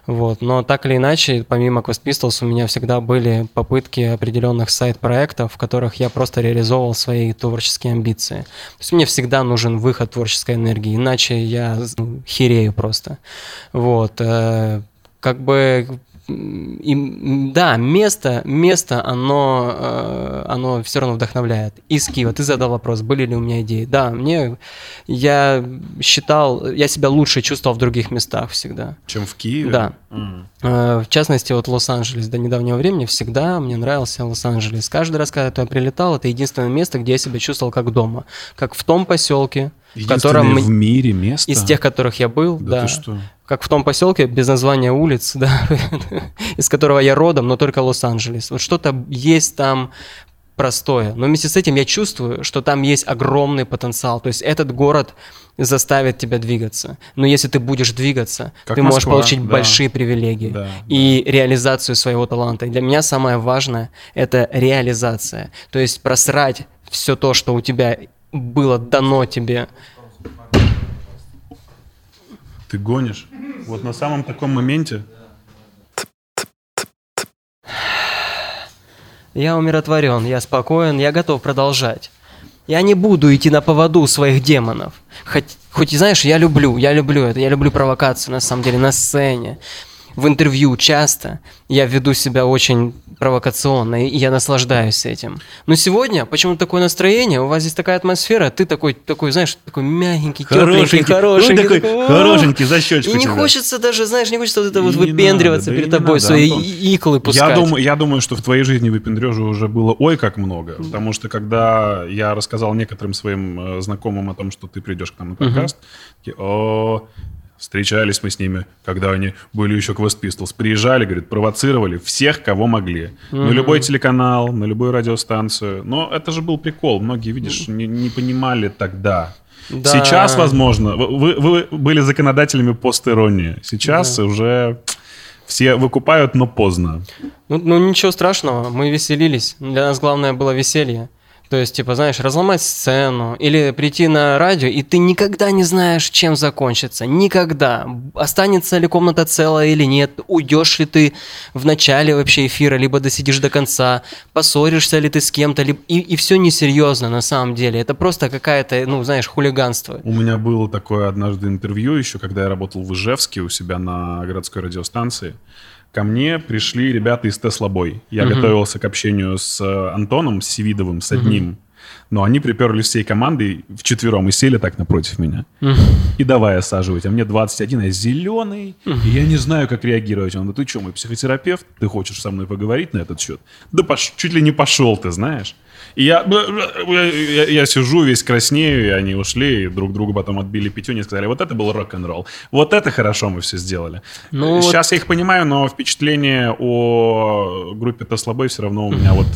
B: Вот. Но так или иначе, помимо Quest Pistols, у меня всегда были попытки определенных сайт-проектов, в которых я просто реализовывал свои творческие амбиции. То есть мне всегда нужен выход творческой энергии, иначе я ну, херею просто. Вот. Э, как бы и, да, место, место, оно, э, оно все равно вдохновляет. Из Киева ты задал вопрос, были ли у меня идеи. Да, мне, я считал, я себя лучше чувствовал в других местах всегда.
C: Чем в Киеве?
B: Да. Mm. В частности, вот Лос-Анджелес до недавнего времени всегда мне нравился Лос-Анджелес. Каждый раз, когда я туда прилетал, это единственное место, где я себя чувствовал как дома. Как в том поселке, в котором
C: в мире место
B: из тех, которых я был, да, да что? как в том поселке без названия улиц, да, из которого я родом, но только Лос-Анджелес. Вот что-то есть там простое, но вместе с этим я чувствую, что там есть огромный потенциал. То есть этот город заставит тебя двигаться. Но если ты будешь двигаться, как ты Москва, можешь получить да. большие привилегии да, и да. реализацию своего таланта. И для меня самое важное это реализация. То есть просрать все то, что у тебя было дано тебе.
C: Ты гонишь. Вот на самом таком моменте.
B: Я умиротворен, я спокоен, я готов продолжать. Я не буду идти на поводу своих демонов. Хоть, хоть знаешь, я люблю, я люблю это, я люблю провокацию на самом деле на сцене в интервью часто я веду себя очень провокационно, и я наслаждаюсь этим. Но сегодня почему-то такое настроение, у вас здесь такая атмосфера, ты такой, такой знаешь, такой мягенький,
C: хорошенький, хорошенький, такой, такой хорошенький за щечку
B: И не
C: тебя.
B: хочется даже, знаешь, не хочется вот это вот выпендриваться надо, перед да тобой, свои Антон. иклы пускать.
C: Я думаю, я думаю, что в твоей жизни выпендрежа уже было ой как много, потому что когда я рассказал некоторым своим э, знакомым о том, что ты придешь к нам на подкаст, такие, о, Встречались мы с ними, когда они были еще Quest Pistols. Приезжали, говорит, провоцировали всех, кого могли. Mm-hmm. На любой телеканал, на любую радиостанцию. Но это же был прикол. Многие, видишь, не, не понимали тогда. Да. Сейчас, возможно, вы, вы были законодателями постиронии. Сейчас да. уже Все выкупают, но поздно.
B: Ну, ну ничего страшного, мы веселились. Для нас главное было веселье. То есть, типа, знаешь, разломать сцену или прийти на радио, и ты никогда не знаешь, чем закончится. Никогда. Останется ли комната целая или нет. Уйдешь ли ты в начале вообще эфира, либо досидишь до конца. Поссоришься ли ты с кем-то. Либо... И, и все несерьезно на самом деле. Это просто какая-то, ну, знаешь, хулиганство.
C: У меня было такое однажды интервью еще, когда я работал в Ижевске у себя на городской радиостанции ко мне пришли ребята из Tesla Boy. Я угу. готовился к общению с э, Антоном Севидовым, с одним. Угу. Но они приперли всей командой вчетвером и сели так напротив меня. И давай осаживать. А мне 21, я зеленый, и я не знаю, как реагировать. Он, ну ты что, мой психотерапевт? Ты хочешь со мной поговорить на этот счет? Да пош... чуть ли не пошел ты, знаешь. И я, я, я сижу весь краснею, и они ушли, и друг другу потом отбили пятюню и сказали, вот это был рок-н-ролл. Вот это хорошо мы все сделали. Ну, Сейчас вот... я их понимаю, но впечатление о группе Тослобой все равно у меня вот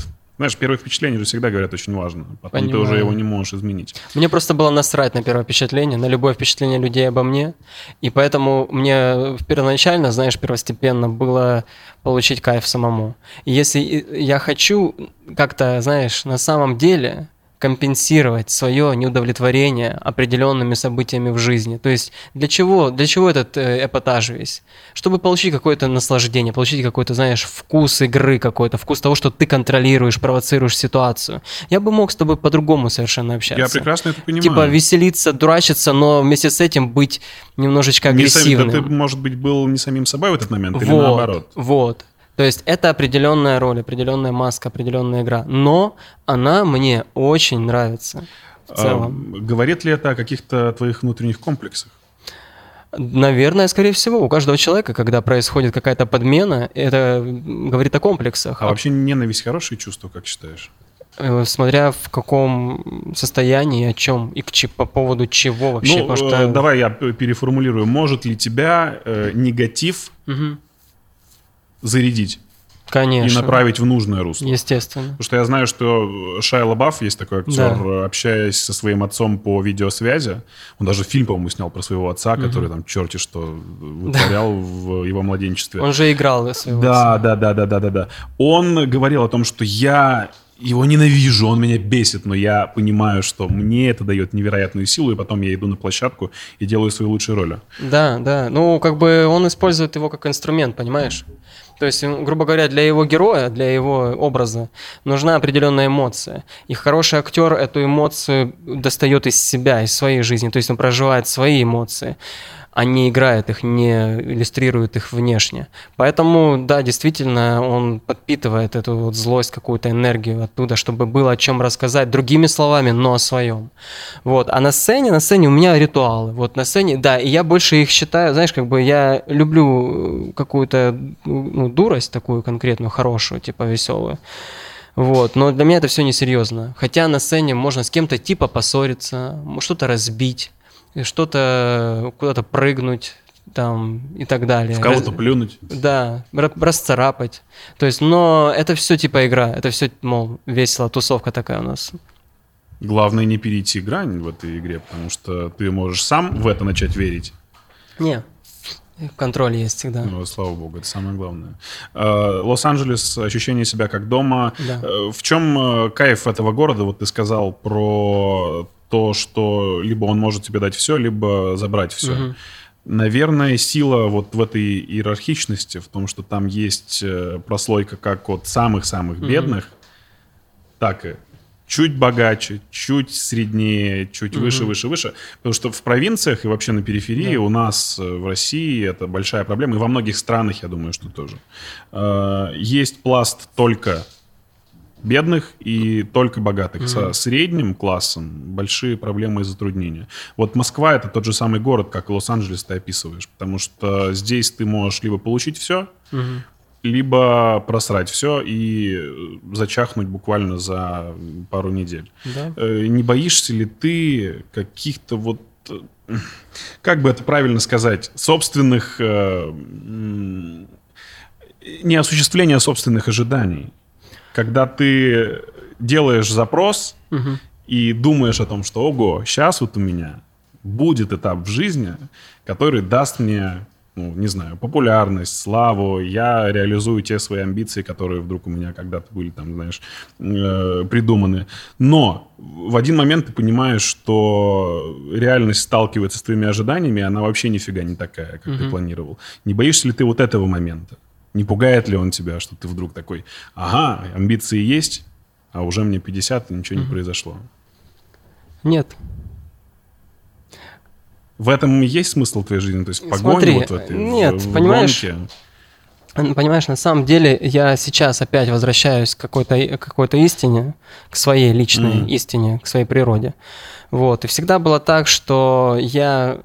C: знаешь, первое впечатление же всегда, говорят, очень важно. Потом Понимаю. ты уже его не можешь изменить.
B: Мне просто было насрать на первое впечатление, на любое впечатление людей обо мне. И поэтому мне первоначально, знаешь, первостепенно было получить кайф самому. И если я хочу как-то, знаешь, на самом деле компенсировать свое неудовлетворение определенными событиями в жизни. То есть для чего, для чего этот э, эпатаж весь? Чтобы получить какое-то наслаждение, получить какой-то, знаешь, вкус игры какой-то, вкус того, что ты контролируешь, провоцируешь ситуацию. Я бы мог с тобой по-другому совершенно общаться.
C: Я прекрасно это понимаю.
B: Типа веселиться, дурачиться, но вместе с этим быть немножечко агрессивным.
C: Не сам, да ты, может быть, был не самим собой в этот момент
B: вот,
C: или наоборот?
B: Вот. То есть это определенная роль, определенная маска, определенная игра. Но она мне очень нравится в целом.
C: А, говорит ли это о каких-то твоих внутренних комплексах?
B: Наверное, скорее всего, у каждого человека, когда происходит какая-то подмена, это говорит о комплексах.
C: А вообще ненависть хорошее чувство, как считаешь?
B: Э, смотря в каком состоянии, о чем и к, по поводу чего вообще.
C: Ну, что... Э, давай я переформулирую. Может ли тебя э, негатив угу зарядить.
B: Конечно.
C: И направить в нужное русло.
B: Естественно.
C: Потому что я знаю, что Шайа Лабаф, есть такой актер, да. общаясь со своим отцом по видеосвязи, он даже фильм, по-моему, снял про своего отца, угу. который там черти что вытворял да. в его младенчестве.
B: Он же играл своего
C: да, отца. Да, да, да, да, да, да. Он говорил о том, что я его ненавижу, он меня бесит, но я понимаю, что мне это дает невероятную силу, и потом я иду на площадку и делаю свои лучшие роли.
B: Да, да. Ну, как бы он использует его как инструмент, понимаешь? То есть, грубо говоря, для его героя, для его образа нужна определенная эмоция. И хороший актер эту эмоцию достает из себя, из своей жизни. То есть он проживает свои эмоции не играет их, не иллюстрирует их внешне. Поэтому, да, действительно, он подпитывает эту вот злость, какую-то энергию оттуда, чтобы было о чем рассказать другими словами, но о своем. Вот. А на сцене, на сцене у меня ритуалы. Вот на сцене, да, и я больше их считаю, знаешь, как бы я люблю э, какую-то ну, дурость такую конкретную, хорошую, типа веселую. Вот, но для меня это все несерьезно. Хотя на сцене можно с кем-то типа поссориться, что-то разбить, что-то куда-то прыгнуть там и так далее.
C: В кого-то плюнуть.
B: Да, расцарапать. То есть, но это все типа игра, это все, мол, весело, тусовка такая у нас.
C: Главное не перейти грань в этой игре, потому что ты можешь сам в это начать верить.
B: Не, контроль есть всегда.
C: Ну, слава богу, это самое главное. Э, Лос-Анджелес, ощущение себя как дома. Да. Э, в чем э, кайф этого города? Вот ты сказал про то, что либо он может тебе дать все, либо забрать все. Угу. Наверное, сила вот в этой иерархичности, в том, что там есть э, прослойка как от самых-самых угу. бедных, так и чуть богаче, чуть среднее, чуть угу. выше, выше, выше. Потому что в провинциях и вообще на периферии да. у нас э, в России это большая проблема. И во многих странах, я думаю, что тоже. Э, есть пласт только бедных и только богатых. Mm-hmm. Со средним классом большие проблемы и затруднения. Вот Москва это тот же самый город, как и Лос-Анджелес ты описываешь, потому что здесь ты можешь либо получить все, mm-hmm. либо просрать все и зачахнуть буквально за пару недель. Да. Э, не боишься ли ты каких-то вот как бы это правильно сказать, собственных э, неосуществления собственных ожиданий? Когда ты делаешь запрос угу. и думаешь о том, что, ого, сейчас вот у меня будет этап в жизни, который даст мне ну, не знаю, популярность, славу, я реализую те свои амбиции, которые вдруг у меня когда-то были, там, знаешь, э, придуманы. Но в один момент ты понимаешь, что реальность сталкивается с твоими ожиданиями, она вообще нифига не такая, как mm-hmm. ты планировал. Не боишься ли ты вот этого момента? Не пугает ли он тебя, что ты вдруг такой, ага, амбиции есть, а уже мне 50, и ничего не произошло?
B: Нет,
C: в этом есть смысл твоей жизни? То есть в погоне
B: Смотри,
C: вот в этой,
B: нет,
C: в, в
B: понимаешь,
C: гонке?
B: Понимаешь, на самом деле я сейчас опять возвращаюсь к какой-то какой истине, к своей личной mm. истине, к своей природе. Вот. И всегда было так, что я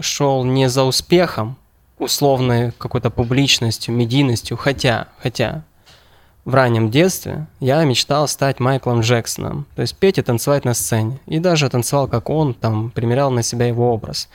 B: шел не за успехом, условной какой-то публичностью, медийностью, хотя, хотя в раннем детстве я мечтал стать Майклом Джексоном, то есть петь и танцевать на сцене. И даже танцевал, как он, там, примерял на себя его образ.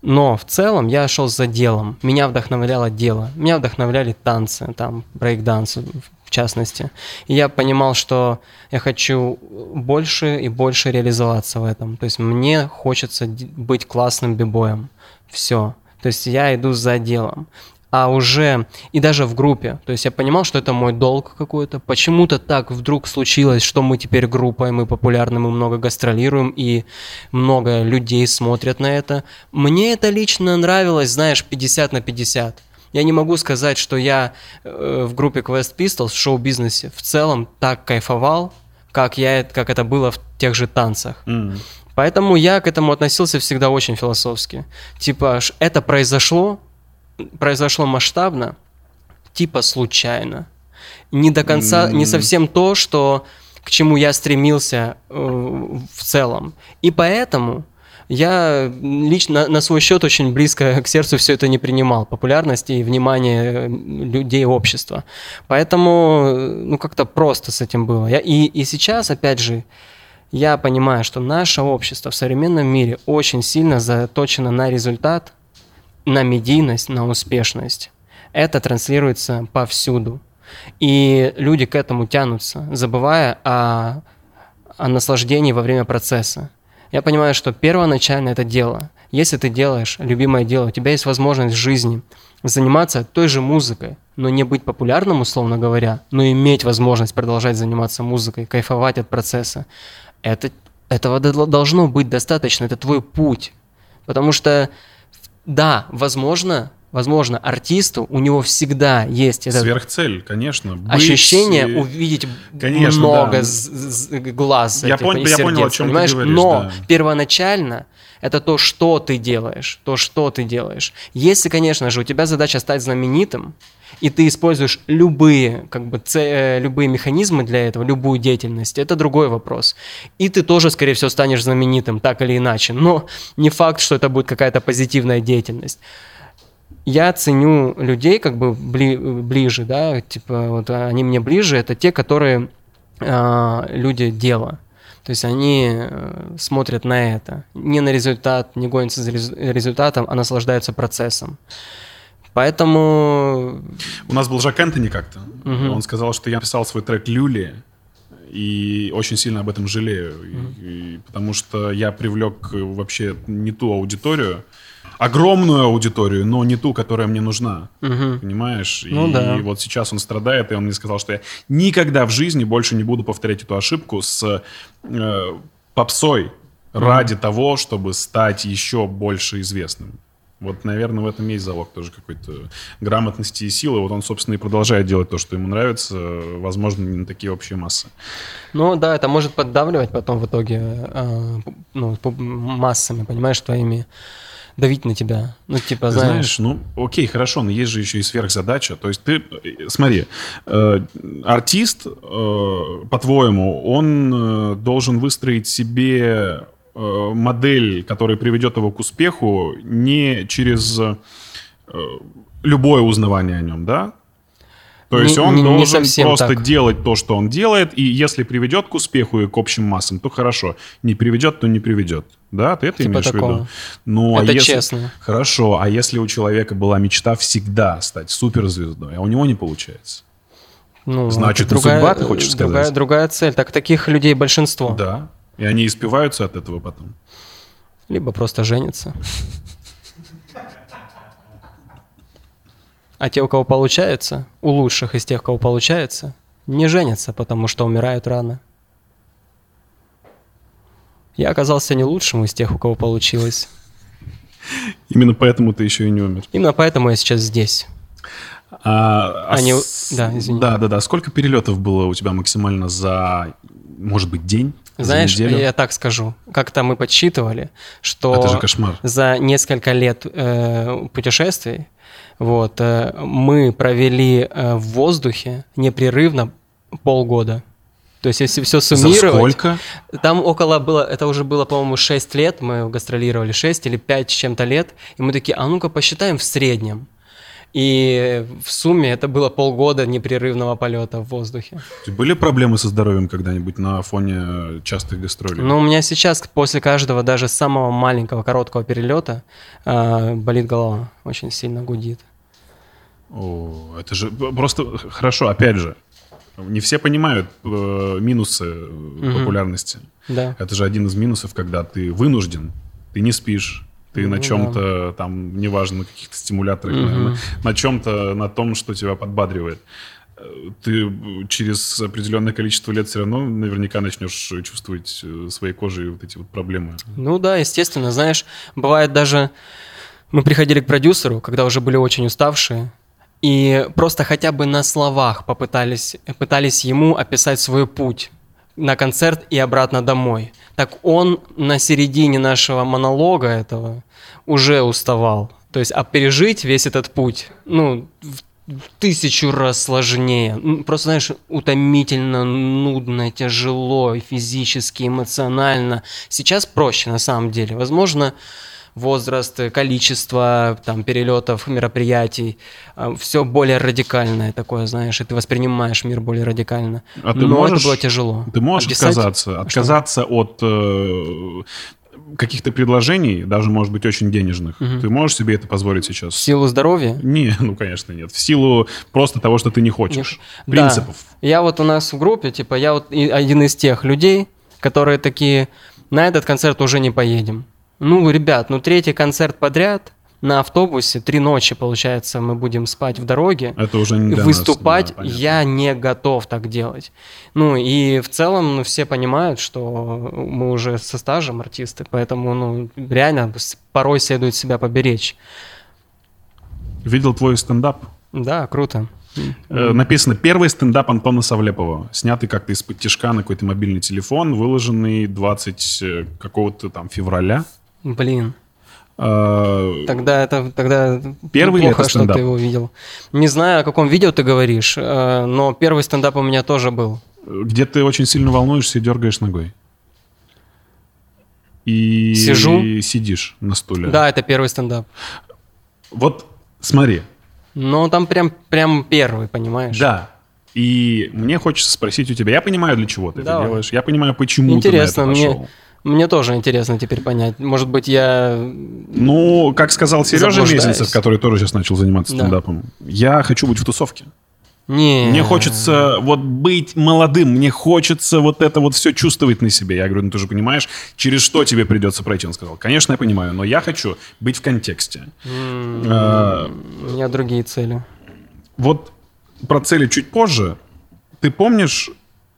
B: Но в целом я шел за делом. Меня вдохновляло дело. Меня вдохновляли танцы, там, брейк-данс в частности. И я понимал, что я хочу больше и больше реализоваться в этом. То есть мне хочется быть классным бибоем. Все. То есть я иду за делом а уже и даже в группе. То есть я понимал, что это мой долг какой-то. Почему-то так вдруг случилось, что мы теперь группа, и мы популярны, мы много гастролируем, и много людей смотрят на это. Мне это лично нравилось, знаешь, 50 на 50. Я не могу сказать, что я э, в группе Quest Pistols в шоу-бизнесе в целом так кайфовал, как, я, как это было в тех же танцах. Mm. Поэтому я к этому относился всегда очень философски. Типа, это произошло, произошло масштабно, типа случайно. Не до конца, mm. не совсем то, что к чему я стремился э, в целом. И поэтому я лично на свой счет очень близко к сердцу все это не принимал, популярности и внимание людей общества. Поэтому, ну, как-то просто с этим было. Я, и, и сейчас, опять же, я понимаю, что наше общество в современном мире очень сильно заточено на результат, на медийность, на успешность. Это транслируется повсюду. И люди к этому тянутся, забывая о, о наслаждении во время процесса. Я понимаю, что первоначально это дело. Если ты делаешь любимое дело, у тебя есть возможность в жизни заниматься той же музыкой, но не быть популярным, условно говоря, но иметь возможность продолжать заниматься музыкой, кайфовать от процесса. Это, этого должно быть достаточно, это твой путь. Потому что да, возможно, возможно, артисту у него всегда есть это
C: сверхцель, конечно,
B: быть... ощущение увидеть конечно, много да. глаз,
C: я, этих, пон... я понял, о чем понимаешь? ты говоришь,
B: но
C: да.
B: первоначально это то, что ты делаешь, то, что ты делаешь. Если, конечно же, у тебя задача стать знаменитым, и ты используешь любые, как бы, ц... любые механизмы для этого, любую деятельность, это другой вопрос. И ты тоже, скорее всего, станешь знаменитым, так или иначе. Но не факт, что это будет какая-то позитивная деятельность. Я ценю людей как бы бли... ближе, да, типа вот они мне ближе, это те, которые э, люди дела. То есть они э, смотрят на это. Не на результат, не гонятся за результатом, а наслаждаются процессом. Поэтому...
C: У нас был Жак Энтони как-то. Угу. Он сказал, что я писал свой трек «Люли», и очень сильно об этом жалею. Mm. И, потому что я привлек вообще не ту аудиторию, огромную аудиторию, но не ту, которая мне нужна. Угу. Понимаешь?
B: Ну,
C: и
B: да.
C: вот сейчас он страдает, и он мне сказал, что я никогда в жизни больше не буду повторять эту ошибку с э, попсой mm. ради того, чтобы стать еще больше известным. Вот, наверное, в этом есть залог тоже какой-то грамотности и силы. Вот он, собственно, и продолжает делать то, что ему нравится, возможно, не на такие общие массы.
B: Ну да, это может поддавливать потом в итоге э, ну, массами, понимаешь, твоими давить на тебя. Ну, типа,
C: знаешь... знаешь... ну, окей, хорошо, но есть же еще и сверхзадача. То есть ты, смотри, э, артист, э, по-твоему, он э, должен выстроить себе Э, модель, которая приведет его к успеху, не через э, любое узнавание о нем, да? То есть не, он не, должен не просто так. делать то, что он делает, и если приведет к успеху и к общим массам, то хорошо. Не приведет, то не приведет. Да, ты это типа имеешь такого. в виду?
B: Ну, а это а если... честно.
C: Хорошо, а если у человека была мечта всегда стать суперзвездой, а у него не получается?
B: Ну,
C: Значит,
B: другая,
C: судьба, ты хочешь сказать?
B: Другая, другая цель. Так таких людей большинство.
C: Да. И они испиваются от этого потом?
B: Либо просто женятся. А те, у кого получается, у лучших из тех, у кого получается, не женятся, потому что умирают рано. Я оказался не лучшим из тех, у кого получилось.
C: Именно поэтому ты еще и не умер.
B: Именно поэтому я сейчас здесь.
C: А, а
B: Они-
C: с-
B: да, извини.
C: Да, да, да. Сколько перелетов было у тебя максимально за, может быть, день? за
B: Знаешь,
C: неделю?
B: я так скажу. Как-то мы подсчитывали, что
C: Это же кошмар.
B: за несколько лет э, путешествий вот, э, мы провели э, в воздухе непрерывно полгода. То есть, если все
C: За
B: суммировать...
C: сколько?
B: Там около было, это уже было, по-моему, 6 лет, мы гастролировали 6 или 5 с чем-то лет, и мы такие, а ну-ка посчитаем в среднем. И в сумме это было полгода непрерывного полета в воздухе.
C: Были проблемы со здоровьем когда-нибудь на фоне частых гастролей?
B: Но у меня сейчас после каждого, даже самого маленького, короткого перелета, э, болит голова, очень сильно гудит.
C: О, это же просто хорошо, опять же. Не все понимают э, минусы э, популярности.
B: Да.
C: Это же один из минусов, когда ты вынужден, ты не спишь, ты на
B: Ну
C: чем-то там, неважно, на каких-то стимуляторах, наверное, на чем-то, на том, что тебя подбадривает. Э, Ты э, через определенное количество лет все равно наверняка начнешь чувствовать своей кожей вот эти вот проблемы.
B: Ну да, естественно, знаешь, бывает даже, мы приходили к продюсеру, когда уже были очень уставшие, и просто хотя бы на словах попытались, пытались ему описать свой путь на концерт и обратно домой. Так он на середине нашего монолога этого уже уставал. То есть, а пережить весь этот путь, ну, в тысячу раз сложнее. Просто, знаешь, утомительно, нудно, тяжело, и физически, эмоционально. Сейчас проще, на самом деле. Возможно, возраст, количество там, перелетов, мероприятий, все более радикальное такое, знаешь, и ты воспринимаешь мир более радикально.
C: А ты
B: Но
C: можешь-
B: это было тяжело.
C: Ты можешь
B: Описать-
C: отказаться, отказаться от э, каких-то предложений, даже, может быть, очень денежных. Ты можешь себе это позволить
B: В
C: сейчас?
B: силу здоровья
C: Не, ну, конечно, нет. В силу просто того, что ты не хочешь.
B: Да.
C: Принципов.
B: Я вот у нас в группе, типа, я вот один из тех людей, которые такие, на этот концерт уже не поедем. Ну, ребят, ну третий концерт подряд на автобусе, три ночи, получается, мы будем спать в дороге.
C: Это уже не для нас,
B: Выступать
C: да, понятно.
B: я не готов так делать. Ну и в целом ну, все понимают, что мы уже со стажем артисты, поэтому ну реально порой следует себя поберечь.
C: Видел твой стендап?
B: Да, круто.
C: Э, Написано «Первый стендап Антона Савлепова», снятый как-то из-под тяжка на какой-то мобильный телефон, выложенный 20 э, какого-то там февраля.
B: Блин.
C: Э,
B: Тогда это тогда
C: Первый
B: плохо,
C: это
B: что ты его видел. Не знаю, о каком видео ты говоришь, э, но первый стендап у меня тоже был.
C: Где ты очень сильно волнуешься и дергаешь ногой. И
B: Сижу.
C: сидишь на стуле.
B: Да, это первый стендап.
C: Вот смотри,
B: Но там прям прям первый, понимаешь?
C: Да. И мне хочется спросить у тебя. Я понимаю, для чего ты
B: Давай.
C: это делаешь. Я понимаю, почему
B: Интересно,
C: ты на это пошел.
B: мне тоже интересно теперь понять. Может быть, я
C: Ну, как сказал Сережа. Мезенцев, который тоже сейчас начал заниматься
B: Да.
C: стендапом, я хочу быть в тусовке.
B: не.
C: Мне хочется вот быть молодым, мне хочется вот это вот все чувствовать на себе. Я говорю, ну ты же понимаешь, через что тебе придется пройти? Он сказал, конечно, я понимаю, но я хочу быть в контексте. А,
B: У меня другие цели.
C: Вот про цели чуть позже. Ты помнишь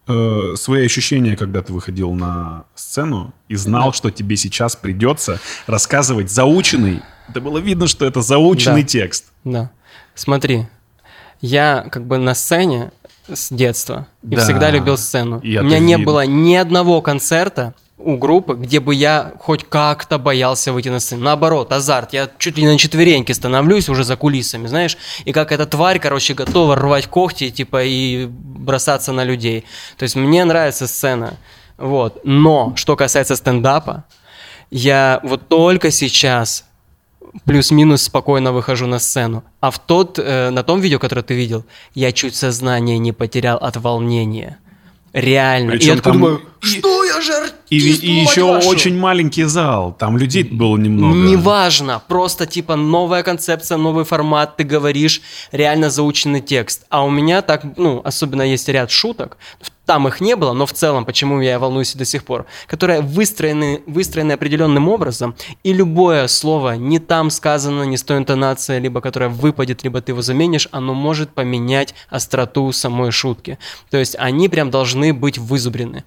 C: э, свои ощущения, когда ты выходил на сцену и знал, что тебе сейчас придется рассказывать заученный? Это было видно, что это заученный
B: Да.
C: текст.
B: Да. Смотри, я как бы на сцене с детства и
C: Да.
B: всегда любил сцену.
C: И
B: У меня не
C: видно.
B: было ни одного концерта у группы, где бы я хоть как-то боялся выйти на сцену. Наоборот, азарт. Я чуть ли не на четвереньки становлюсь уже за кулисами, знаешь, и как эта тварь, короче, готова рвать когти, типа, и бросаться на людей. То есть мне нравится сцена. Вот. Но, что касается стендапа, я вот только сейчас плюс-минус спокойно выхожу на сцену. А в тот, э, на том видео, которое ты видел, я чуть сознание не потерял от волнения. Реально.
C: Причем
B: и я
C: там-
B: думаю, что я же артист,
C: И, и еще
B: вашу!»
C: очень маленький зал. Там людей было немного.
B: Неважно, просто типа новая концепция, новый формат, ты говоришь реально заученный текст. А у меня так, ну, особенно есть ряд шуток, там их не было, но в целом, почему я волнуюсь до сих пор, которые выстроены, выстроены определенным образом, и любое слово не там сказано, не с той интонацией, либо которое выпадет, либо ты его заменишь, оно может поменять остроту самой шутки. То есть они прям должны быть вызубрены.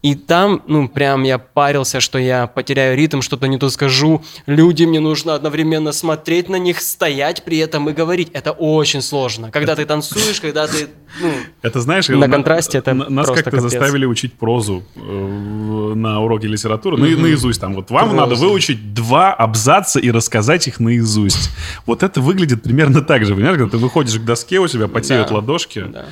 B: И там, ну, прям я парился, что я потеряю ритм, что-то не то скажу. Люди, мне нужно одновременно смотреть на них, стоять при этом и говорить. Это очень сложно. Когда ты танцуешь, когда ты, ну,
C: Это знаешь,
B: на контрасте это
C: нас как-то
B: капец.
C: заставили учить прозу э, на уроке литературы, на- наизусть там. Вот вам надо
B: Прозу.
C: выучить два абзаца и рассказать их наизусть. Вот это выглядит примерно так же, понимаешь, когда ты выходишь к доске, у тебя потеют
B: Да.
C: ладошки,
B: Да.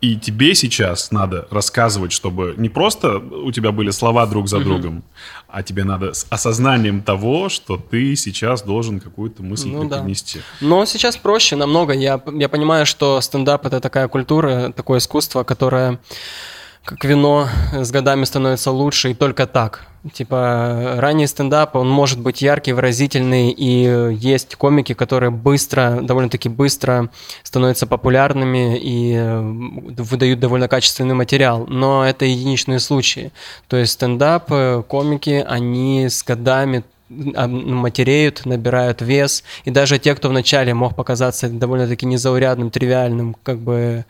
C: И тебе сейчас надо рассказывать, чтобы не просто у тебя были слова друг за другом, а тебе надо с осознанием того, что ты сейчас должен какую-то мысль
B: Ну да.
C: преподнести.
B: Но сейчас проще намного. Я, я понимаю, что стендап это такая культура, такое искусство, которое как вино с годами становится лучше и только так. Типа ранний стендап, он может быть яркий, выразительный, и есть комики, которые быстро, довольно-таки быстро становятся популярными и э, выдают довольно качественный материал. Но это единичные случаи. То есть стендап, э, комики, они с годами матереют, набирают вес, и даже те, кто вначале мог показаться довольно-таки незаурядным, тривиальным как бы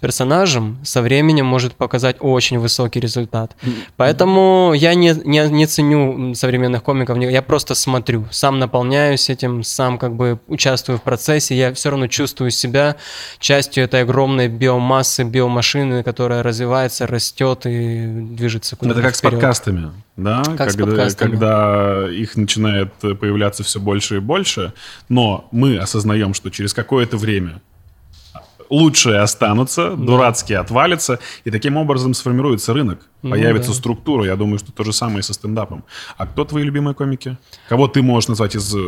B: персонажем, со временем может показать очень высокий результат. Поэтому я не, не, не ценю современных комиков, я просто смотрю, сам наполняюсь этим, сам как бы участвую в процессе, я все равно чувствую себя частью этой огромной биомассы, биомашины, которая развивается, растет и движется куда-то
C: Это как с
B: вперед.
C: подкастами, да?
B: Как с
C: когда,
B: подкастами.
C: когда их начинает появляться все больше и больше, но мы осознаем, что через какое-то время лучшие останутся, дурацкие отвалятся, и таким образом сформируется рынок,
B: Ну
C: появится
B: да.
C: структура. Я думаю, что то же самое и со стендапом. А кто твои любимые комики? Кого ты можешь назвать из э,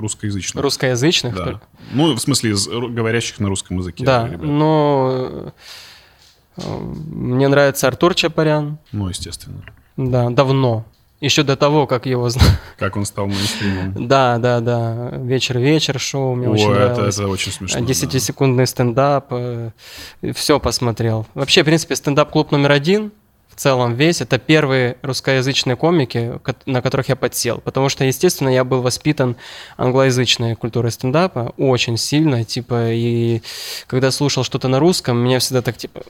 C: русскоязычных?
B: Русскоязычных
C: Да.
B: только?
C: Ну, в смысле, из говорящих на русском языке.
B: Да,
C: ребят.
B: но э, мне нравится Артур Чапарян.
C: Ну, естественно.
B: Да, давно. Еще до того, как его знаю.
C: Как он стал мейнстримом.
B: Да, да, да. Вечер-вечер шоу мне очень
C: О, это,
B: нравилось.
C: это очень смешно. да.
B: Десятисекундный стендап. Все посмотрел. Вообще, в принципе, стендап-клуб номер один в целом весь, это первые русскоязычные комики, ко- на которых я подсел. Потому что, естественно, я был воспитан англоязычной культурой стендапа очень сильно. Типа, и когда слушал что-то на русском, меня всегда так, типа,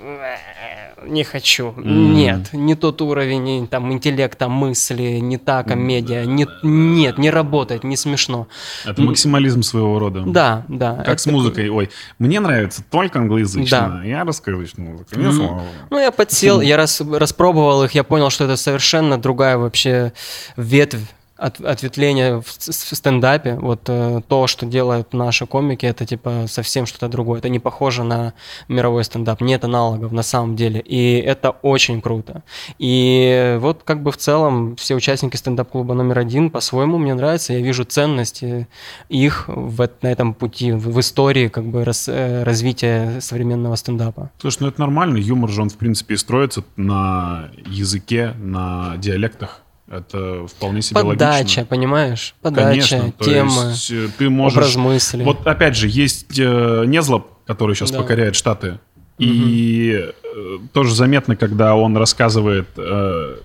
B: не хочу. Нет, не тот уровень не, там, интеллекта, мысли, не та комедия. Не, нет, не работает, не смешно.
C: Это максимализм своего рода.
B: Да, да.
C: Как с музыкой. Ой, мне нравится только англоязычная.
B: Да.
C: Я русскоязычная музыка. Не слава.
B: Ну, я подсел, я рас, распробовал их, я понял, что это совершенно другая вообще ветвь от, ответвление в, в стендапе. Вот э, то, что делают наши комики, это типа совсем что-то другое. Это не похоже на мировой стендап. Нет аналогов на самом деле. И это очень круто. И вот как бы в целом все участники стендап-клуба номер один по-своему мне нравятся. Я вижу ценности их в, на этом пути, в, в истории как бы рас- э, развития современного стендапа.
C: Слушай, ну это нормально. Юмор же он, в принципе, и строится на языке, на диалектах. Это вполне себе
B: Подача,
C: логично.
B: понимаешь? Подача,
C: Конечно, есть, э, ты можешь...
B: образ мысли.
C: Вот опять же, есть э, Незлоб, который сейчас
B: Да.
C: покоряет Штаты. И э, тоже заметно, когда он рассказывает э,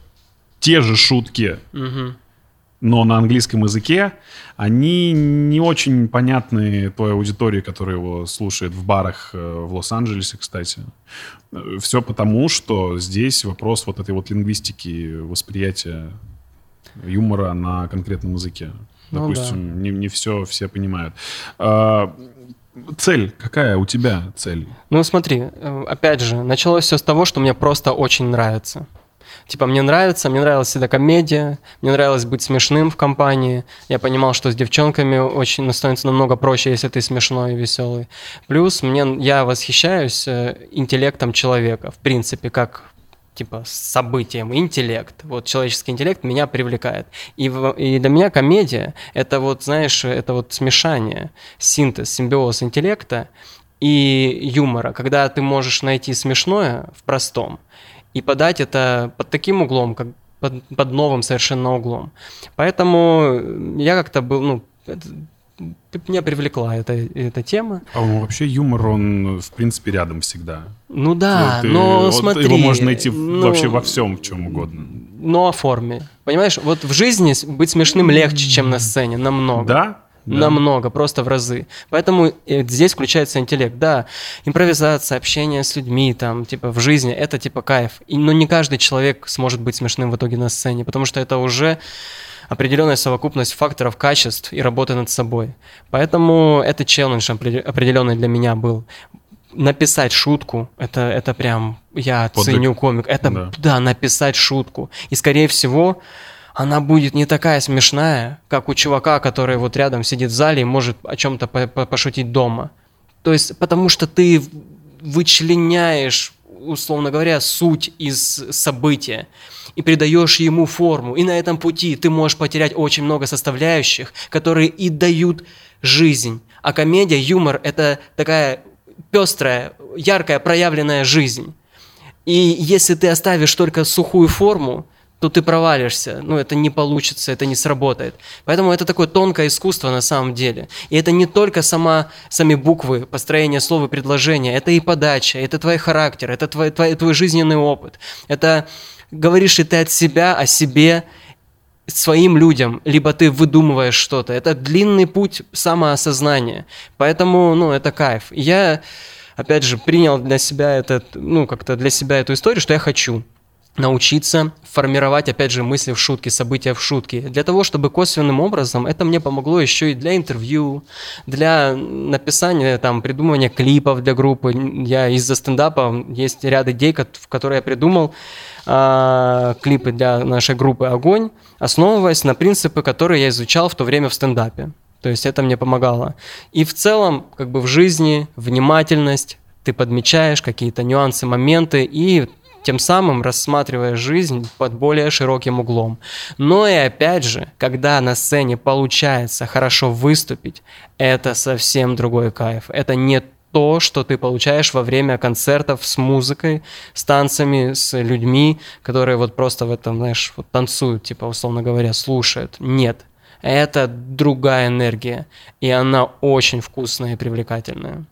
C: те же шутки,
B: Мгм.
C: но на английском языке, они не очень понятны той аудитории, которая его слушает в барах э, в Лос-Анджелесе, кстати. Все потому, что здесь вопрос вот этой вот лингвистики, восприятия юмора на конкретном языке.
B: Ну
C: Допустим, не, не все все понимают. А, цель какая у тебя цель?
B: Ну смотри, э, опять же, началось все с того, что мне просто очень нравится. Типа, мне нравится, мне нравилась всегда комедия, мне нравилось быть смешным в компании. Я понимал, что с девчонками очень ну, становится намного проще, если ты смешной и веселый. Плюс мне, я восхищаюсь э, интеллектом человека, в принципе, как типа событием, интеллект. Вот человеческий интеллект меня привлекает. И, в- и для меня комедия это вот, знаешь, это вот смешание, синтез, симбиоз интеллекта и юмора, когда ты можешь найти смешное в простом и подать это под таким углом, как под, под новым совершенно углом. Поэтому я как-то был, ну, меня привлекла эта, эта тема.
C: А вообще юмор, он, в принципе, рядом всегда.
B: Ну да,
C: э,
B: но
C: вот
B: смотри...
C: Его можно найти
B: ну,
C: вообще во всем, в чем угодно.
B: Но о форме. Понимаешь, вот в жизни быть смешным легче, чем на сцене, намного.
C: Да? Да.
B: Намного, просто в разы. Поэтому э, здесь включается интеллект. Да, импровизация, общение с людьми, там, типа, в жизни, это типа кайф. И, но не каждый человек сможет быть смешным в итоге на сцене, потому что это уже определенная совокупность факторов, качеств и работы над собой. Поэтому это челлендж опре- определенный для меня был. Написать шутку, это, это прям, я
C: Подвиг.
B: ценю комик. Это,
C: Да.
B: да, написать шутку. И, скорее всего, она будет не такая смешная, как у чувака, который вот рядом сидит в зале и может о чем-то по- по- пошутить дома. То есть, потому что ты вычленяешь, условно говоря, суть из события и придаешь ему форму. И на этом пути ты можешь потерять очень много составляющих, которые и дают жизнь. А комедия, юмор – это такая пестрая, яркая, проявленная жизнь. И если ты оставишь только сухую форму, то ты провалишься. Ну, это не получится, это не сработает. Поэтому это такое тонкое искусство на самом деле. И это не только сама, сами буквы, построение слова предложения. Это и подача, это твой характер, это твой, твой, твой жизненный опыт. Это говоришь ли ты от себя, о себе, своим людям, либо ты выдумываешь что-то. Это длинный путь самоосознания. Поэтому, ну, это кайф. Я, опять же, принял для себя этот, ну, как-то для себя эту историю, что я хочу научиться формировать, опять же, мысли в шутке, события в шутке. Для того, чтобы косвенным образом это мне помогло еще и для интервью, для написания, там, придумывания клипов для группы. Я из-за стендапа есть ряд идей, в которые я придумал а, клипы для нашей группы «Огонь», основываясь на принципы, которые я изучал в то время в стендапе. То есть это мне помогало. И в целом, как бы в жизни, внимательность, ты подмечаешь какие-то нюансы, моменты, и тем самым рассматривая жизнь под более широким углом. Но и опять же, когда на сцене получается хорошо выступить, это совсем другой кайф. Это не то, что ты получаешь во время концертов с музыкой, с танцами, с людьми, которые вот просто в этом, знаешь, вот танцуют, типа, условно говоря, слушают. Нет. Это другая энергия, и она очень вкусная и привлекательная.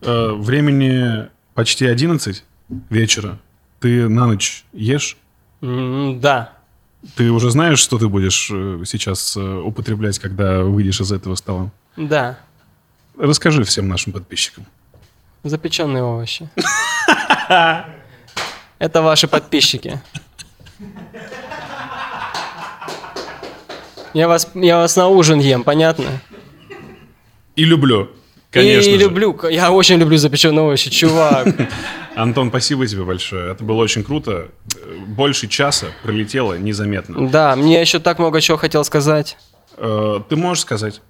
C: Э, Времени почти 11 вечера. Ты на ночь ешь?
B: М, Да,
C: Ты уже знаешь, что ты будешь э, сейчас э, употреблять, когда выйдешь из этого стола?
B: да.
C: Расскажи всем нашим подписчикам.
B: Запеченные овощи. Это ваши подписчики. Я вас, я вас на ужин ем, понятно?
C: И люблю, конечно
B: И
C: же.
B: люблю, я очень люблю запеченные овощи, чувак.
C: Антон, спасибо тебе большое. Это было очень круто. Э, Больше часа пролетело незаметно.
B: Да, мне еще так много чего хотел сказать.
C: Э, Ты можешь сказать?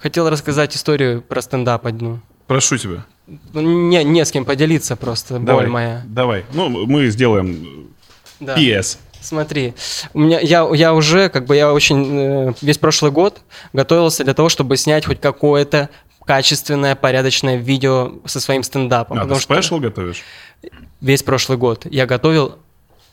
B: Хотел рассказать историю про стендап одну.
C: Прошу тебя.
B: Ну, Не, не с кем поделиться просто,
C: Давай.
B: боль моя.
C: Давай. Ну, мы сделаем
B: Да.
C: PS.
B: Смотри, у меня я, я уже, как бы я очень э, весь прошлый год готовился для того, чтобы снять хоть какое-то качественное, порядочное видео со своим стендапом.
C: А, ты
B: потому что
C: спешл готовишь?
B: весь прошлый год я готовил,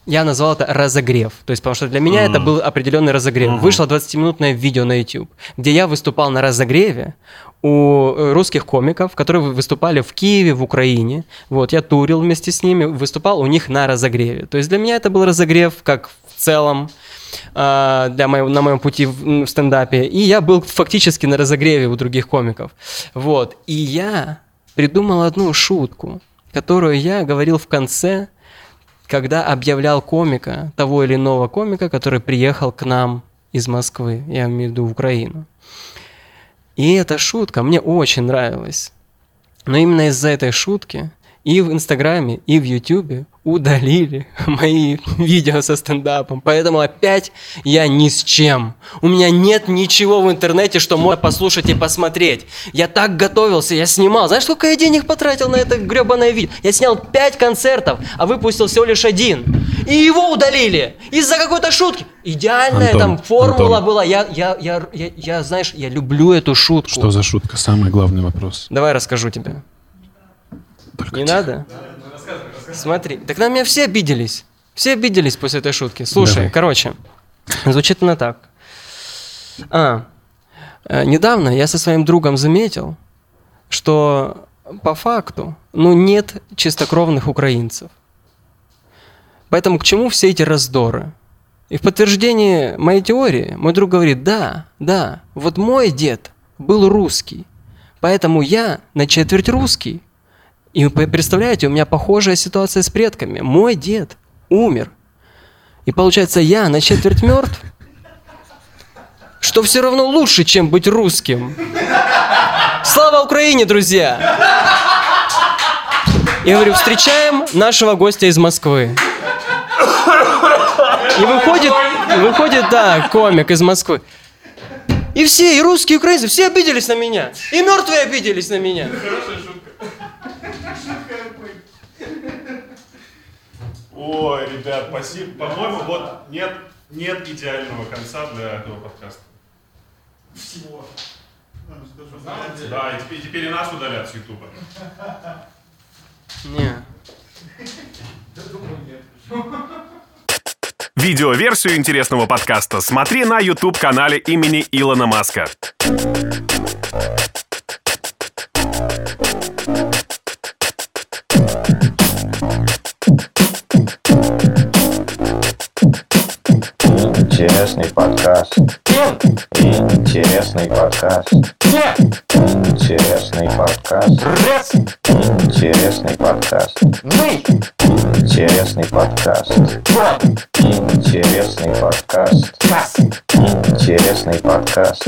B: я назвал это разогрев. То есть, потому что для меня это был определенный разогрев.
C: Мгм.
B: Вышло 20-минутное видео на YouTube, где я выступал на разогреве у э, русских комиков, которые вы- выступали в Киеве, в Украине. Вот, я турил вместе с ними, выступал у них на разогреве. То есть для меня это был разогрев как в целом а, для моего, на моем пути в, в стендапе. И я был фактически на разогреве у других комиков. Вот. И я придумал одну шутку, которую я говорил в конце, когда объявлял комика, того или иного комика, который приехал к нам из Москвы, я имею в виду в Украину. И эта шутка мне очень нравилась. Но именно из-за этой шутки и в Инстаграме, и в Ютубе удалили мои видео со стендапом. Поэтому опять я ни с чем. У меня нет ничего в интернете, что можно послушать и посмотреть. Я так готовился, я снимал. Знаешь, сколько я денег потратил на это гребаное видео? Я снял 5 концертов, а выпустил всего лишь один. И его удалили из-за какой-то шутки. Идеальная
C: Антон,
B: там формула
C: Антон.
B: была. Я, я, я, я, я, знаешь, я люблю эту шутку.
C: Что за шутка? Самый главный вопрос.
B: Давай расскажу тебе.
C: Только
B: Не
C: тихо.
B: надо? Смотри, так на меня все обиделись. Все обиделись после этой шутки. Слушай,
C: Давай.
B: короче, звучит она так. А, Э, недавно я со своим другом заметил, что по факту, ну, нет чистокровных украинцев. Поэтому к чему все эти раздоры? И в подтверждение моей теории мой друг говорит, да, да, вот мой дед был русский, поэтому я на четверть русский. И вы представляете, у меня похожая ситуация с предками. Мой дед умер. И получается, я на четверть мертв, что все равно лучше, чем быть русским. Слава Украине, друзья! Я говорю, встречаем нашего гостя из Москвы. И выходит, выходит, да, комик из Москвы. И все, и русские, и украинцы, все обиделись на меня. И мертвые обиделись на меня.
C: Ой, ребят, спасибо. По-моему, вот нет, нет идеального конца для этого подкаста.
D: Всего.
C: Да, и теперь, теперь и нас удалят с Ютуба.
B: Не.
A: Видеоверсию интересного подкаста смотри на YouTube-канале имени Илона Маска.
E: Интересный подкаст. Интересный подкаст. Интересный подкаст. Интересный подкаст. Интересный подкаст. Интересный подкаст. Интересный подкаст.